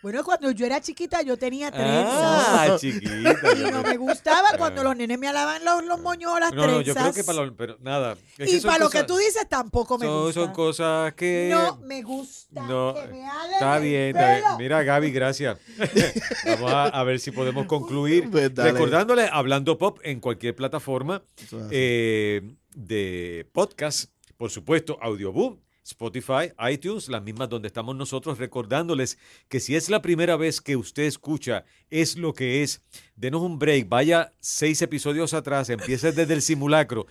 Bueno, cuando yo era chiquita yo tenía trenzas. Ah, chiquita. Y no me gustaba cuando los nenes me alaban los, los moños las No, no, trenzas. yo creo que para lo, pero nada. es y para lo que tú dices tampoco me son, gusta. son cosas que... No me gusta No, que me Está bien, está bien. Mira, Gaby, gracias. Vamos a, a ver si podemos concluir. Pues. Recordándole, hablando pop en cualquier plataforma eh, de podcast, por supuesto, Audioboom, Spotify, iTunes, las mismas donde estamos nosotros, recordándoles que si es la primera vez que usted escucha Es lo que es, denos un break, vaya seis episodios atrás, empiece desde el simulacro.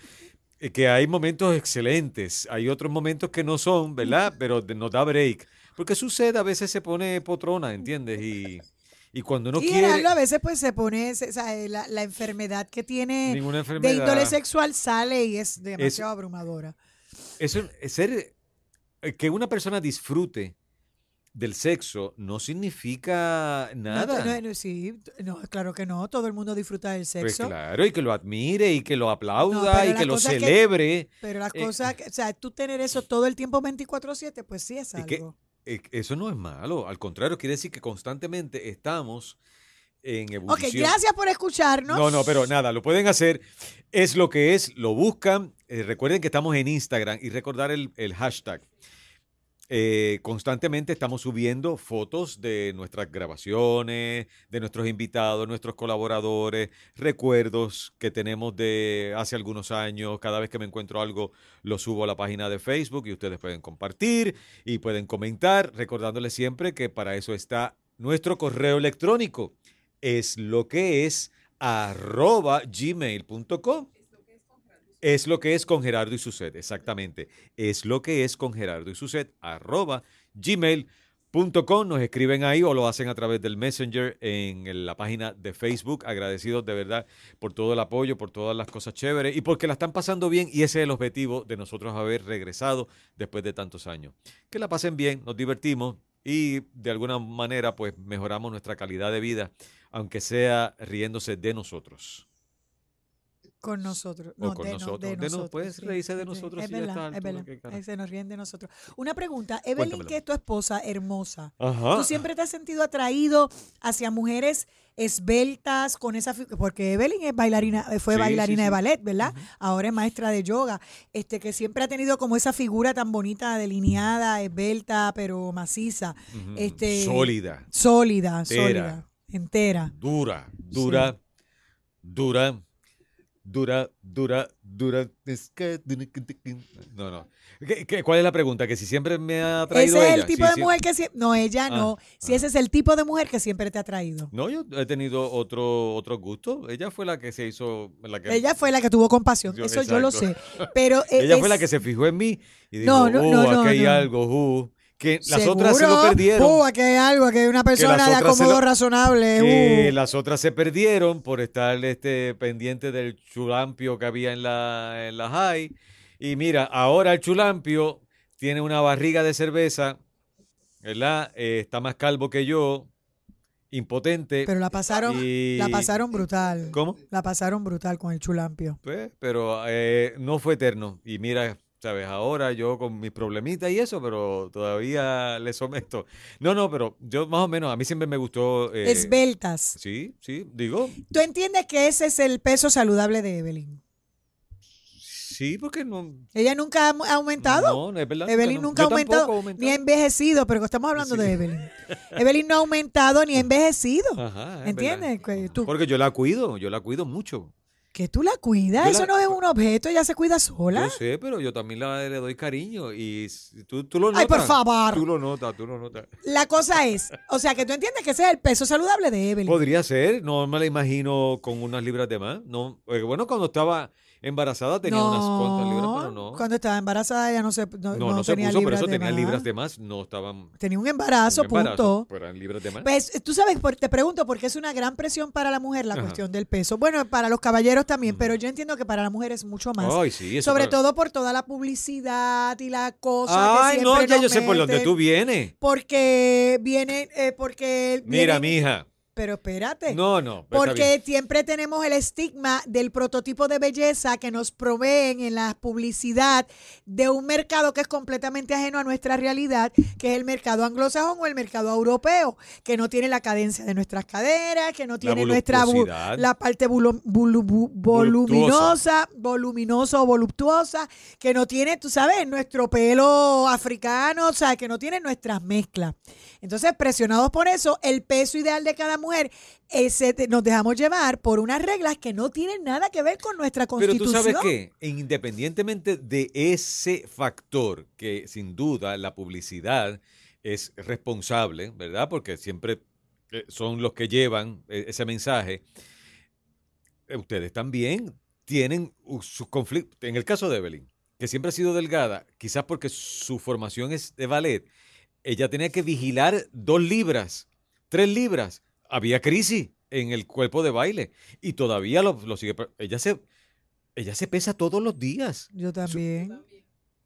eh, Que hay momentos excelentes, hay otros momentos que no son, ¿verdad? Pero nos da break. Porque sucede, a veces se pone potrona, ¿entiendes? Y, y cuando uno y quiere... Gerardo a veces pues se pone, se- sea, la, la enfermedad que tiene de índole sexual sale y es demasiado abrumadora. Eso, es ser, eh, que una persona disfrute del sexo no significa nada. no, no, sí, no, claro que no, todo el mundo disfruta del Pues sexo. claro, y que lo admire y que lo aplauda y que lo que- celebre. Pero las Eh, cosas, que- o sea, tú tener eso todo el tiempo 24/7, pues sí es que- algo. Eh, Eso no es malo, al contrario, quiere decir que constantemente estamos en Ok, evolución. gracias por escucharnos. No, no, pero nada, lo pueden hacer. Es lo que es, lo buscan. Eh, recuerden que estamos en Instagram y recordar el, el hashtag. Eh, constantemente estamos subiendo fotos de nuestras grabaciones, de nuestros invitados, nuestros colaboradores, recuerdos que tenemos de hace algunos años. Cada vez que me encuentro algo, lo subo a la página de Facebook y ustedes pueden compartir y pueden comentar, recordándoles siempre que para eso está nuestro correo electrónico. Es lo que es arroba gmail.com. Es lo que es con Gerardo y Suset, exactamente. Es lo que es con Gerardo y Suset, arroba gmail.com. Nos escriben ahí o lo hacen a través del Messenger en la página de Facebook. Agradecidos de verdad por todo el apoyo, por todas las cosas chéveres y porque la están pasando bien. Y ese es el objetivo de nosotros haber regresado después de tantos años. Que la pasen bien, nos divertimos y de alguna manera pues mejoramos nuestra calidad de vida, aunque sea riéndose de nosotros. Con nosotros. O No, con de, no- nosotros. de De no- nosotros. puedes reírse de sí, nosotros Es y ya verdad, está, es verdad. se nos ríen de nosotros. Una pregunta. Evelyn, Cuéntamelo. que es tu esposa hermosa. Ajá. ¿Tú siempre te has sentido atraído hacia mujeres esbeltas con esa porque Evelyn es bailarina, eh, fue Sí, bailarina sí, de ballet, ¿verdad? Ahora es maestra de yoga, este que siempre ha tenido como esa figura tan bonita, delineada, esbelta, pero maciza, este- Sólida, sólida, Entera. sólida, entera. dura, dura, dura, dura, dura, dura. Que- No, no. ¿Qué- qué- cuál es la pregunta? Que si siempre me ha traído Ese es ella. el tipo Sí, de sí. mujer que siempre, no, ella Ah, no, si ah. ese es el tipo de mujer que siempre te ha traído. No, yo he tenido otro, otro gusto. Ella fue la que se hizo. La que, Ella fue la que tuvo compasión, Yo- eso yo lo sé, pero Ella fue la que se fijó en mí y dijo, No, no, oh, no, no, aquí hay no. algo, uh, que las otras se lo perdieron. Aquí hay algo, aquí hay una persona de acomodo lo- razonable. que uh. las otras se perdieron por estar este, pendiente del chulampio que había en la, en la high. Y mira, ahora el chulampio tiene una barriga de cerveza, ¿verdad? Eh, está más calvo que yo, impotente. Pero la pasaron, y- la pasaron brutal. ¿Cómo? La pasaron brutal con el chulampio. Pues, pero eh, no fue eterno. Y mira, sabes, ahora yo con mis problemitas y eso, pero todavía le someto. No, no, pero yo más o menos, a mí siempre me gustó. eh, Esbeltas. Sí, sí, digo, ¿Tú entiendes que ese es el peso saludable de Evelyn? sí, porque no. Ella nunca ha aumentado. No, no es verdad. Evelyn no. nunca ha aumentado, ni ha envejecido, pero estamos hablando Sí. de Evelyn. Evelyn no ha aumentado ni ha envejecido. Ajá, es ¿Entiendes? verdad. Porque yo la cuido, yo la cuido mucho. Que tú la cuidas, Yo eso la- no es un objeto, ella se cuida sola. Yo sé, pero yo también la- le doy cariño y tú, tú lo notas. Ay, por favor. Tú lo notas, tú lo notas. La cosa es, o sea, que tú entiendes que ese es el peso saludable de Evelyn. Podría ser, no me la imagino con unas libras de más. No, bueno, cuando estaba embarazada tenía unas cuantas libras, pero no. Cuando estaba embarazada ella no se no, no, no, no se tenía puso, libras eso de tenía más. libras de más, no estaban. Tenía un embarazo, un embarazo, punto. pero eran libras de más. Pues tú sabes, por- te pregunto, porque es una gran presión para la mujer la Ajá. cuestión del peso. Bueno, para los caballeros también, pero yo entiendo que para la mujer es mucho más. Ay, sí, eso Sobre para- todo por toda la publicidad y la cosa Ay, que no, ya yo sé por dónde tú vienes. Porque viene, eh, porque Mira, mija. Pero espérate. No, no. Porque siempre tenemos el estigma del prototipo de belleza que nos proveen en la publicidad de un mercado que es completamente ajeno a nuestra realidad, que es el mercado anglosajón o el mercado europeo, que no tiene la cadencia de nuestras caderas, que no tiene nuestra bu- voluptuosidad. la parte bulo- bulu- bu- voluminosa, voluminosa o voluptuosa, que no tiene, tú sabes, nuestro pelo africano, o sea, que no tiene nuestras mezclas. Entonces, presionados por eso, el peso ideal de cada mujer, te- nos dejamos llevar por unas reglas que no tienen nada que ver con nuestra Pero tú constitución. sabes qué, independientemente de ese factor, que sin duda la publicidad es responsable, ¿verdad? Porque siempre eh, son los que llevan eh, ese mensaje. eh, Ustedes también tienen sus conflictos. En el caso de Evelyn, que siempre ha sido delgada, quizás porque su formación es de ballet, ella tenía que vigilar dos libras, tres libras. Había crisis en el cuerpo de baile y todavía lo, lo sigue. Ella se, ella se pesa todos los días. Yo también.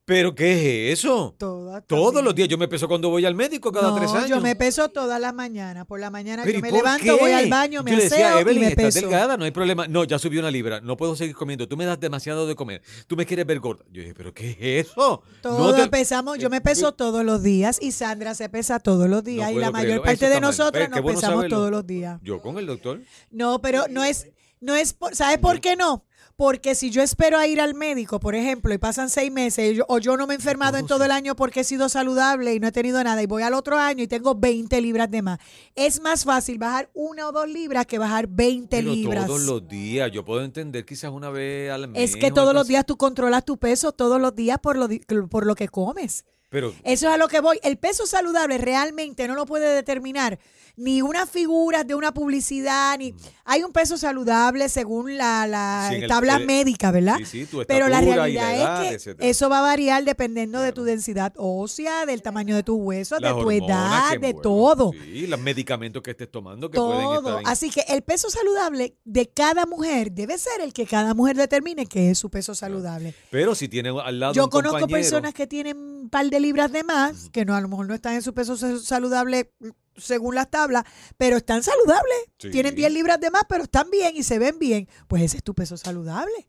¿Pero qué es eso? Todos los días. Yo me peso cuando voy al médico cada No, tres años. Yo me peso todas las mañanas. Por la mañana yo ¿y me levanto, qué? voy al baño, me Yo le decía, aseo y Evelyn, me estás peso. delgada, no hay problema. No, ya subió una libra, no puedo seguir comiendo. Tú me das demasiado de comer. Tú me quieres ver gorda. Yo dije, ¿pero qué es eso? Todos No te- pesamos, yo me Eh, peso todos los días y Sandra se pesa todos los días y la mayor creerlo. parte de qué nos bueno pesamos saberlo. todos los días. Yo con el doctor. No, pero no es, no es, ¿sabes por qué no? Porque si yo espero a ir al médico, por ejemplo, y pasan seis meses, yo- o yo no me he enfermado en todo el año porque he sido saludable y no he tenido nada, y voy al otro año y tengo 20 libras de más, es más fácil bajar una o dos libras que bajar 20 Pero libras. todos los días. Yo puedo entender quizás una vez al mes. Es que todos los días tú controlas tu peso, todos los días por lo, por lo que comes. Pero Eso es a lo que voy. El peso saludable realmente no lo puede determinar ni unas figuras de una publicidad, ni hay un peso saludable según la, la Sí, tabla el- médica, ¿verdad? Sí, sí, tu Pero la realidad edad, es que etcétera. eso va a variar dependiendo de tu densidad ósea, del tamaño de tus huesos, Las de tu edad, de todo. Sí, los medicamentos que estés tomando que pueden Todo. estar en- Así que el peso saludable de cada mujer debe ser el que cada mujer determine que es su peso saludable. Pero si tiene al lado Yo un conozco compañero- personas que tienen par de libras de más, que no a lo mejor no están en su peso sa- saludable mm, según las tablas, pero están saludables. Sí. Tienen 10 libras de más, pero están bien y se ven bien. Pues ese es tu peso saludable.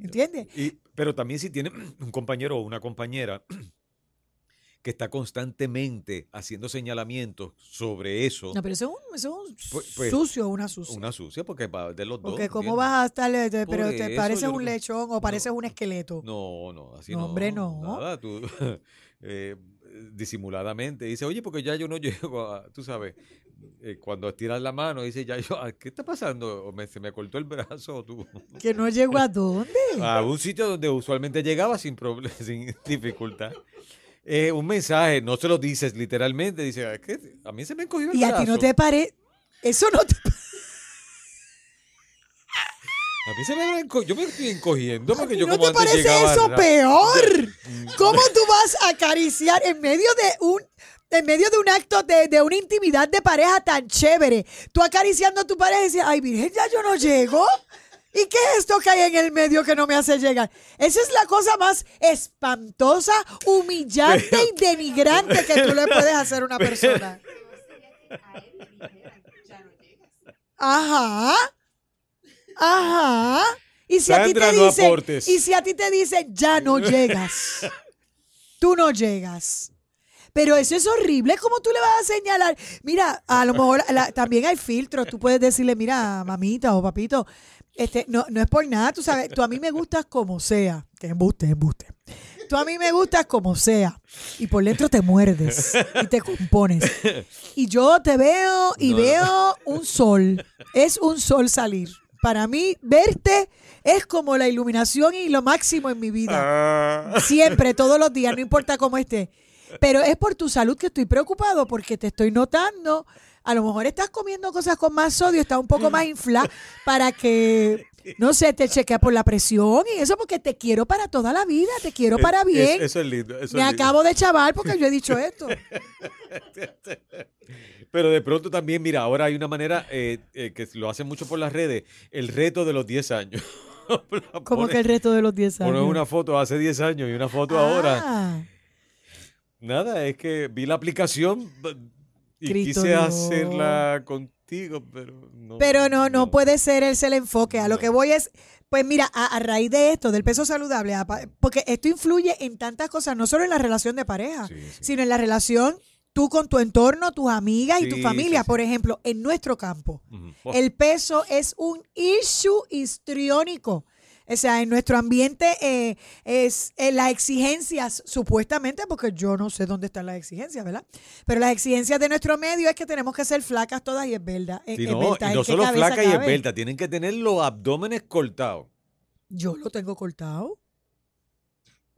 ¿Entiendes? Y- pero también si tiene un compañero o una compañera que está constantemente haciendo señalamientos sobre eso, No, pero eso es un, eso es un Pues- pues, sucio, una sucia. una sucia porque va de los dos. Porque cómo vas a estar, eh, Por pero te pareces un lechón o pareces un esqueleto. No, no, así No, no. hombre, no. Nada, tú eh, disimuladamente dice, oye, porque ya yo no llego a, tú sabes, eh, cuando estiras la mano, dice, ya yo, ah, ¿qué está pasando? O me- se me cortó el brazo, o tú. Que no llego a dónde. a un sitio donde usualmente llegaba sin problema, sin dificultad. Eh, un mensaje, no se lo dices literalmente, dice, "Ah, es que a mí se me encogió el Y a ti no brazo". te parece. Eso no te A mí se me enco- yo me estoy encogiendo porque yo ¿No como te antes parece llegaba eso ra- peor? ¿Cómo tú vas a acariciar en medio de un en medio de un acto de, de una intimidad de pareja tan chévere, tú acariciando a tu pareja y dices, ay, virgen, ya yo no llego. ¿Y qué es esto que hay en el medio que no me hace llegar? Esa es la cosa más espantosa, humillante y denigrante que tú le puedes hacer a una persona. Ajá. Ajá. Y si a ti te no dicen, aportes. y si a ti te dicen, ya no llegas. Tú no llegas. Pero eso es horrible. ¿Cómo tú le vas a señalar? Mira, a lo mejor la- también hay filtros. Tú puedes decirle, mira, mamita o papito, este, no, no es por nada, tú sabes, tú a mí me gustas como sea. Que embuste, embuste. Tú a mí me gustas como sea. Y por dentro te muerdes y te compones. Y yo te veo y No. veo un sol. Es un sol salir. Para mí, verte es como la iluminación y lo máximo en mi vida. Ah. Siempre, todos los días, no importa cómo esté. Pero es por tu salud que estoy preocupado porque te estoy notando. A lo mejor estás comiendo cosas con más sodio, estás un poco más inflada para que, no sé, te chequea por la presión y eso porque te quiero para toda la vida, te quiero para Es- bien. eso es lindo. eso Me es lindo. acabo de chaval porque yo he dicho esto. Pero de pronto también, mira, ahora hay una manera eh, eh, que lo hacen mucho por las redes, el reto de los 10 años. Como que el reto de los 10 años. Pones una foto hace 10 años y una foto ahora. Nada, es que vi la aplicación y Cristo quise hacerla contigo, pero no. Pero no, no puede ser ese el enfoque. A lo que voy es, pues mira, a, a raíz de esto, del peso saludable, porque esto influye en tantas cosas, no solo en la relación de pareja, Sí, sí. sino en la relación tú con tu entorno, tus amigas y tu familia. sí, sí. Por ejemplo, en nuestro campo, el peso es un issue histriónico. O sea, en nuestro ambiente eh, es eh, las exigencias, supuestamente, porque yo no sé dónde están las exigencias, ¿verdad? Pero las exigencias de nuestro medio es que tenemos que ser flacas todas y es verdad. Sí, es no, verdad, y ¿en no solo cabeza flaca y esbelta, tienen que tener los abdómenes cortados. Yo lo tengo cortado.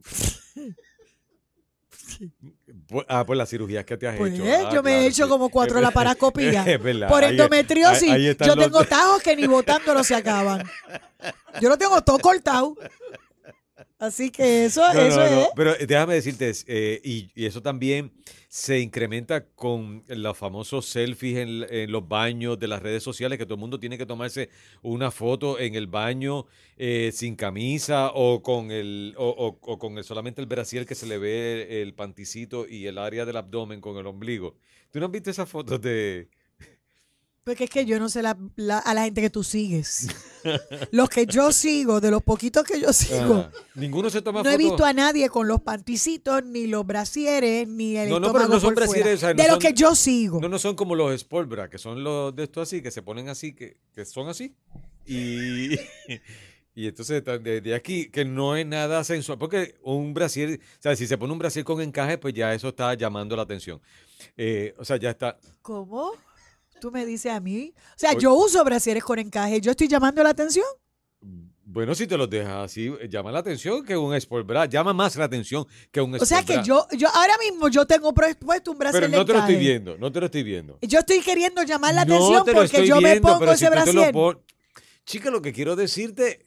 Por- Ah, por las cirugías que te has Pues hecho. Ah, yo me he hecho sí. como cuatro laparoscopías. Es verdad. Por endometriosis, ahí- yo los- tengo tajos que ni botándolo se acaban. Yo lo tengo todo cortado. Así que eso, No, eso no, no, es. Pero déjame decirte, eh, y, y eso también se incrementa con los famosos selfies en, en los baños de las redes sociales, que todo el mundo tiene que tomarse una foto en el baño eh, sin camisa o con el o, o- o con el, solamente el brasier que se le ve el panticito y el área del abdomen con el ombligo. ¿Tú no has visto esas fotos de... Porque es que yo no sé la- la- a la gente que tú sigues. Los que yo sigo, de los poquitos que yo sigo, Ah, ninguno se toma no he visto a nadie con los panticitos, ni los brasieres, ni el No, no, pero no son brasieres, o sea, no de los que yo sigo. No, no son como los Sport Bra, que son los de esto así, que se ponen así, que, que son así. Y, y entonces de, de aquí, que no es nada sensual, porque un brasier, o sea, si se pone un brasier con encaje, pues ya eso está llamando la atención. Eh, o sea, ya está. ¿Cómo? ¿Tú me dices a mí? O sea, yo uso brasieres con encaje. ¿Yo estoy llamando la atención? Bueno, si te los dejas así, eh, llama la atención que un Sport Bra, llama más la atención que un O sea Sport que Bra. yo, yo ahora mismo yo tengo puesto un brasier Pero no te lo estoy viendo, no te lo estoy viendo. Yo estoy queriendo llamar la no atención porque yo me pongo ese si lo brasier. pon- Chica, lo que quiero decirte...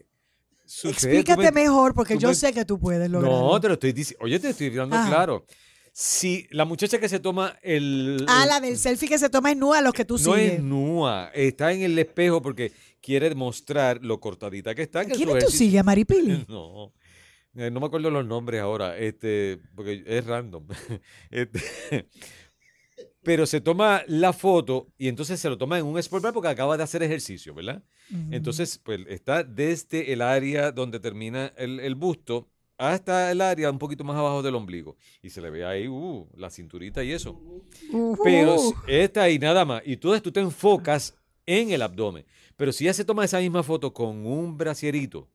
sucede, Explícate me- mejor porque yo me- sé que tú puedes lograrlo. No, te lo estoy diciendo. Oye, te estoy dando Ajá. claro. Si la muchacha que se toma el. Ah, la del selfie que se toma en nua, los que tú no sigues. es nua, está en el espejo porque quiere mostrar lo cortadita que está. que ¿Quién tú ejercicio- sigues, Maripili? No. eh, No me acuerdo los nombres ahora, este, porque es random. Este, pero se toma la foto y entonces se lo toma en un sport bar porque acaba de hacer ejercicio, ¿verdad? Entonces, pues está desde el área donde termina el, el busto hasta el área un poquito más abajo del ombligo. Y se le ve ahí uh, la cinturita y eso. Pero está ahí nada más. Y tú, tú te enfocas en el abdomen. Pero si ella se toma esa misma foto con un brasierito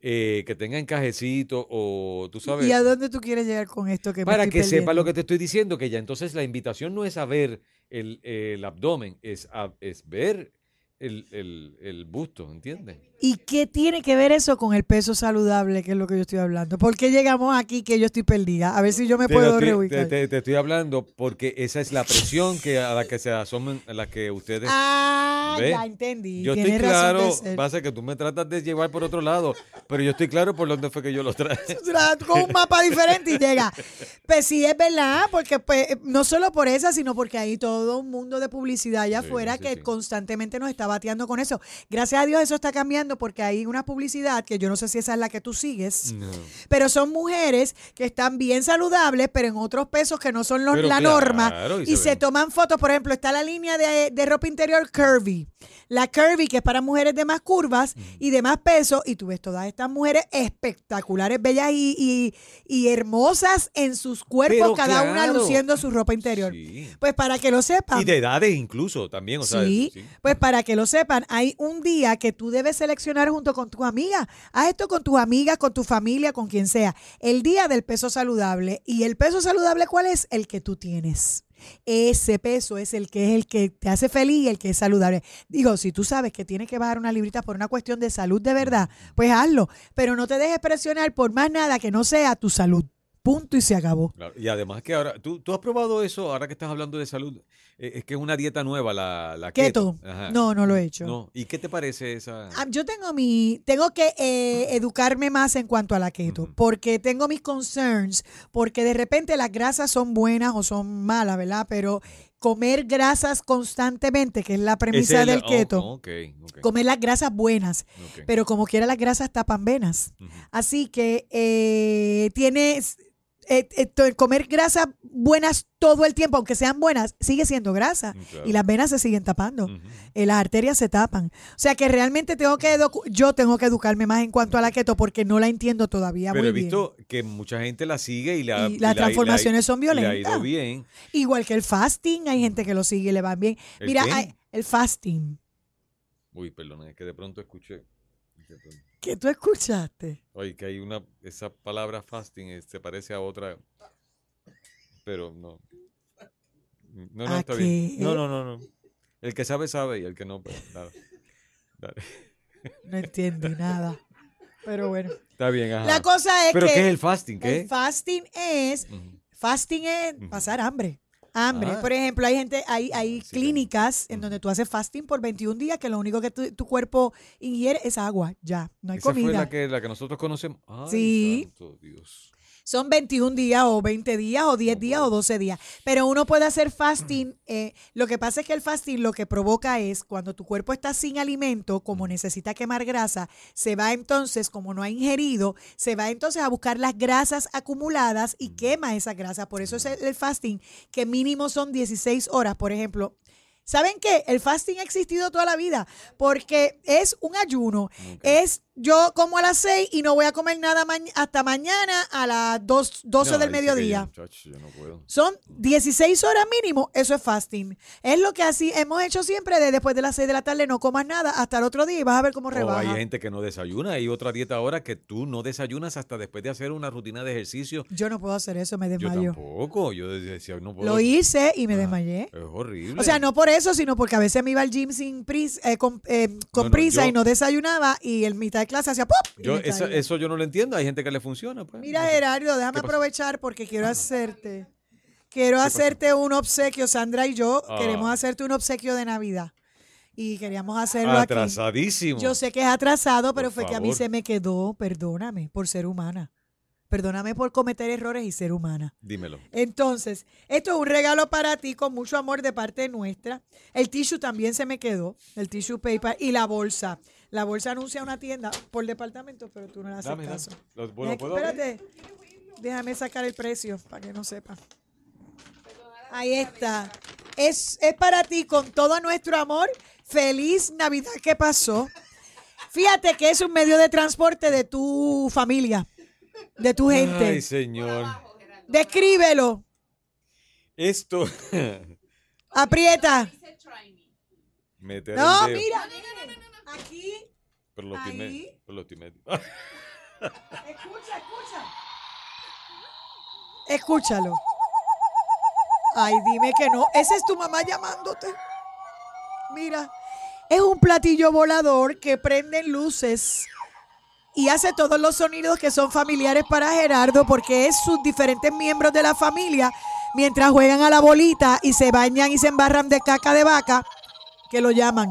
eh, que tenga encajecito o tú sabes, ¿Y a dónde tú quieres llegar con esto? Que para que sepa lo que te estoy diciendo, que ya entonces la invitación no es a ver el, el abdomen, es, a- es ver el, el- el busto, ¿entiendes? ¿Y qué tiene que ver eso con el peso saludable, que es lo que yo estoy hablando? ¿Por qué llegamos aquí que yo estoy perdida? A ver si yo me Te puedo estoy- reubicar. Te, estoy hablando porque esa es la presión que a la que se asoman, a la que ustedes. Ah, ya entendí. yo estoy claro, pasa que tú me tratas de llevar por otro lado, pero yo estoy claro por dónde fue que yo los traje. con un mapa diferente y llega. Pues sí, es verdad, porque pues, no solo por esa, sino porque hay todo un mundo de publicidad allá Sí, afuera sí, que sí. constantemente nos está bateando con eso. Gracias a Dios eso está cambiando porque hay una publicidad que yo no sé si esa es la que tú sigues, No. pero son mujeres que están bien saludables, pero en otros pesos que no son los- la claro, norma y y se toman fotos. Por ejemplo, está la línea de, de ropa interior curvy. La curvy, que es para mujeres de más curvas y de más peso, y tú ves todas estas mujeres espectaculares, bellas y, y- y hermosas en sus cuerpos, Pero cada una luciendo su ropa interior. Sí. Pues para que lo sepan. Y de edades incluso también, o sea, sí, sí. pues para que lo sepan, hay un día que tú debes seleccionar junto con tu amiga. Haz esto con tus amigas, con tu familia, con quien sea. El día del peso saludable. ¿Y el peso saludable cuál es? El que tú tienes. Ese peso es el que es el que te hace feliz y el que es saludable. Digo, si tú sabes que tienes que bajar una librita por una cuestión de salud de verdad, pues hazlo. Pero no te dejes presionar por más nada que no sea tu salud. Punto y se acabó. Y además que ahora, ¿tú, tú has probado eso, ahora que estás hablando de salud, es que es una dieta nueva, la, la keto. Keto. No, no lo he hecho. No. ¿Y qué te parece esa? Ah, Yo tengo mi, tengo que eh, educarme más en cuanto a la keto, porque tengo mis concerns, porque de repente las grasas son buenas o son malas, ¿verdad? Pero comer grasas constantemente, que es la premisa del oh, keto, ok, comer las grasas buenas, pero como quiera las grasas tapan venas. Así que eh, tienes eh, eh, comer grasas buenas todo el tiempo, aunque sean buenas, sigue siendo grasa Mm, claro. y las venas se siguen tapando eh, las arterias se tapan. O sea que realmente tengo que yo tengo que educarme más en cuanto a la keto porque no la entiendo todavía Pero muy he bien. visto que mucha gente la sigue y, la, Y las la- transformaciones son ha violentas. ido bien. Igual que el fasting, hay gente que lo sigue y le va bien. ¿El Mira, hay- el fasting. Uy, perdón, es que de pronto escuché. de pronto- ¿Qué tú escuchaste? Oye, que hay una, esa palabra fasting eh, se parece a otra, pero no. No, no, ¿A está bien. No, no, no, no. El que sabe, sabe y el que no, pues nada. Dale. No entendí nada. Pero bueno. Está bien, ajá. La cosa es ¿Pero que qué es el fasting? ¿Qué? el fasting es. Fasting es pasar hambre. Hambre. Ah. Por ejemplo, hay gente, hay, hay Sí, clínicas en Ujú. donde tú haces fasting por 21 días, que lo único que tu, tu cuerpo ingiere es agua. Ya, no hay Esa fue comida. la que, la que nosotros conocemos. Ay, Sí. santo Dios. Son 21 días o 20 días o 10 Oh, días o 12 días. Pero uno puede hacer fasting. eh, lo que pasa es que el fasting lo que provoca es cuando tu cuerpo está sin alimento, como necesita quemar grasa, se va entonces, como no ha ingerido, se va entonces a buscar las grasas acumuladas y quema esa grasa. Por eso es el, fasting, que mínimo son 16 horas. Por ejemplo, ¿saben qué? El fasting ha existido toda la vida porque es un ayuno. Es yo como a las 6 y no voy a comer nada ma- hasta mañana a las 2, 12 No, del yo, mediodía. yo no puedo. Son 16 horas mínimo, eso es fasting. Es lo que así hemos hecho siempre de después de las 6 de la tarde, no comas nada hasta el otro día y vas a ver cómo rebaja. hay gente que no desayuna. Hay otra dieta ahora que tú no desayunas hasta después de hacer una rutina de ejercicio. Yo no puedo hacer eso, me Yo desmayo. tampoco. Yo decía, no puedo. Lo hice y me Ajá. desmayé. Es horrible. O sea, no por eso, sino porque a veces me iba al gym sin prisa, eh, con, eh, con No, prisa yo- y no desayunaba y en mitad de clase hacía ¡pop! Yo, eso, eso yo no lo entiendo. Hay gente que le funciona. Pues. Mira. Gerardo, déjame aprovechar porque quiero hacerte, quiero hacerte un obsequio. Sandra y yo Ah. queremos hacerte un obsequio de Navidad. Y queríamos hacerlo aquí. Atrasadísimo. Yo sé que es atrasado, pero Por fue que a mí se me quedó, perdóname, por ser humana. Perdóname por cometer errores y ser humana. Dímelo. Entonces, esto es un regalo para ti con mucho amor de parte nuestra. El tissue también se me quedó, el tissue paper y la bolsa. La bolsa anuncia una tienda por departamento, pero tú no le haces Dame, caso. Espérate, déjame sacar el precio para que no sepa. Ahí está. Es, es para ti con todo nuestro amor. Feliz Navidad que pasó. Fíjate que es un medio de transporte de tu familia, de tu gente. Ay, señor. Descríbelo. Esto. Aprieta. No, mira. Aquí. Pero lo ahí. lo Escucha, escucha. Escúchalo. Ay, dime que no. Esa es tu mamá llamándote. Mira. es un platillo volador que prende luces y hace todos los sonidos que son familiares para Gerardo porque es sus diferentes miembros de la familia mientras juegan a la bolita y se bañan y se embarran de caca de vaca que lo llaman.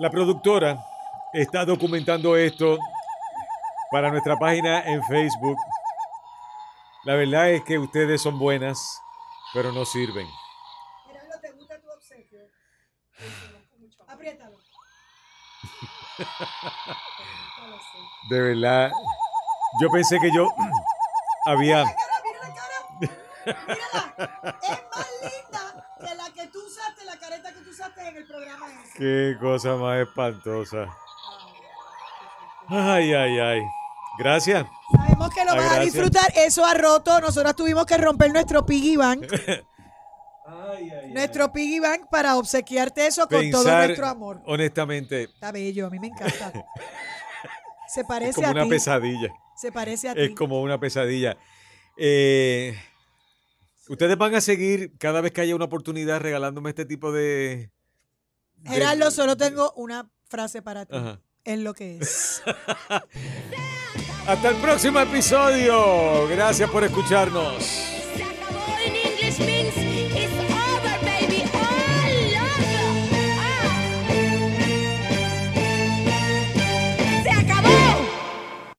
La productora está documentando esto para nuestra página en Facebook. La verdad es que ustedes son buenas, pero no sirven. ¿te gusta tu obsequio? Apriétalo. De verdad. Yo pensé que yo había... Mírala. Es más linda que la que tú usaste, la careta que tú usaste en el programa ese. Qué cosa más espantosa. Ay, ay, ay. Gracias. Sabemos que lo vas a disfrutar. Eso ha roto. Nosotros tuvimos que romper nuestro piggy bank. nuestro piggy bank para obsequiarte eso con todo nuestro amor. honestamente, Está bello, a mí me encanta. Se es parece como a una ti. pesadilla. Se parece a Es ti. como una pesadilla. Eh, Ustedes van a seguir cada vez que haya una oportunidad regalándome este tipo de... de- Gerardo, solo tengo una frase para ti. Ajá. Es lo que es. Hasta el próximo episodio. Gracias por escucharnos.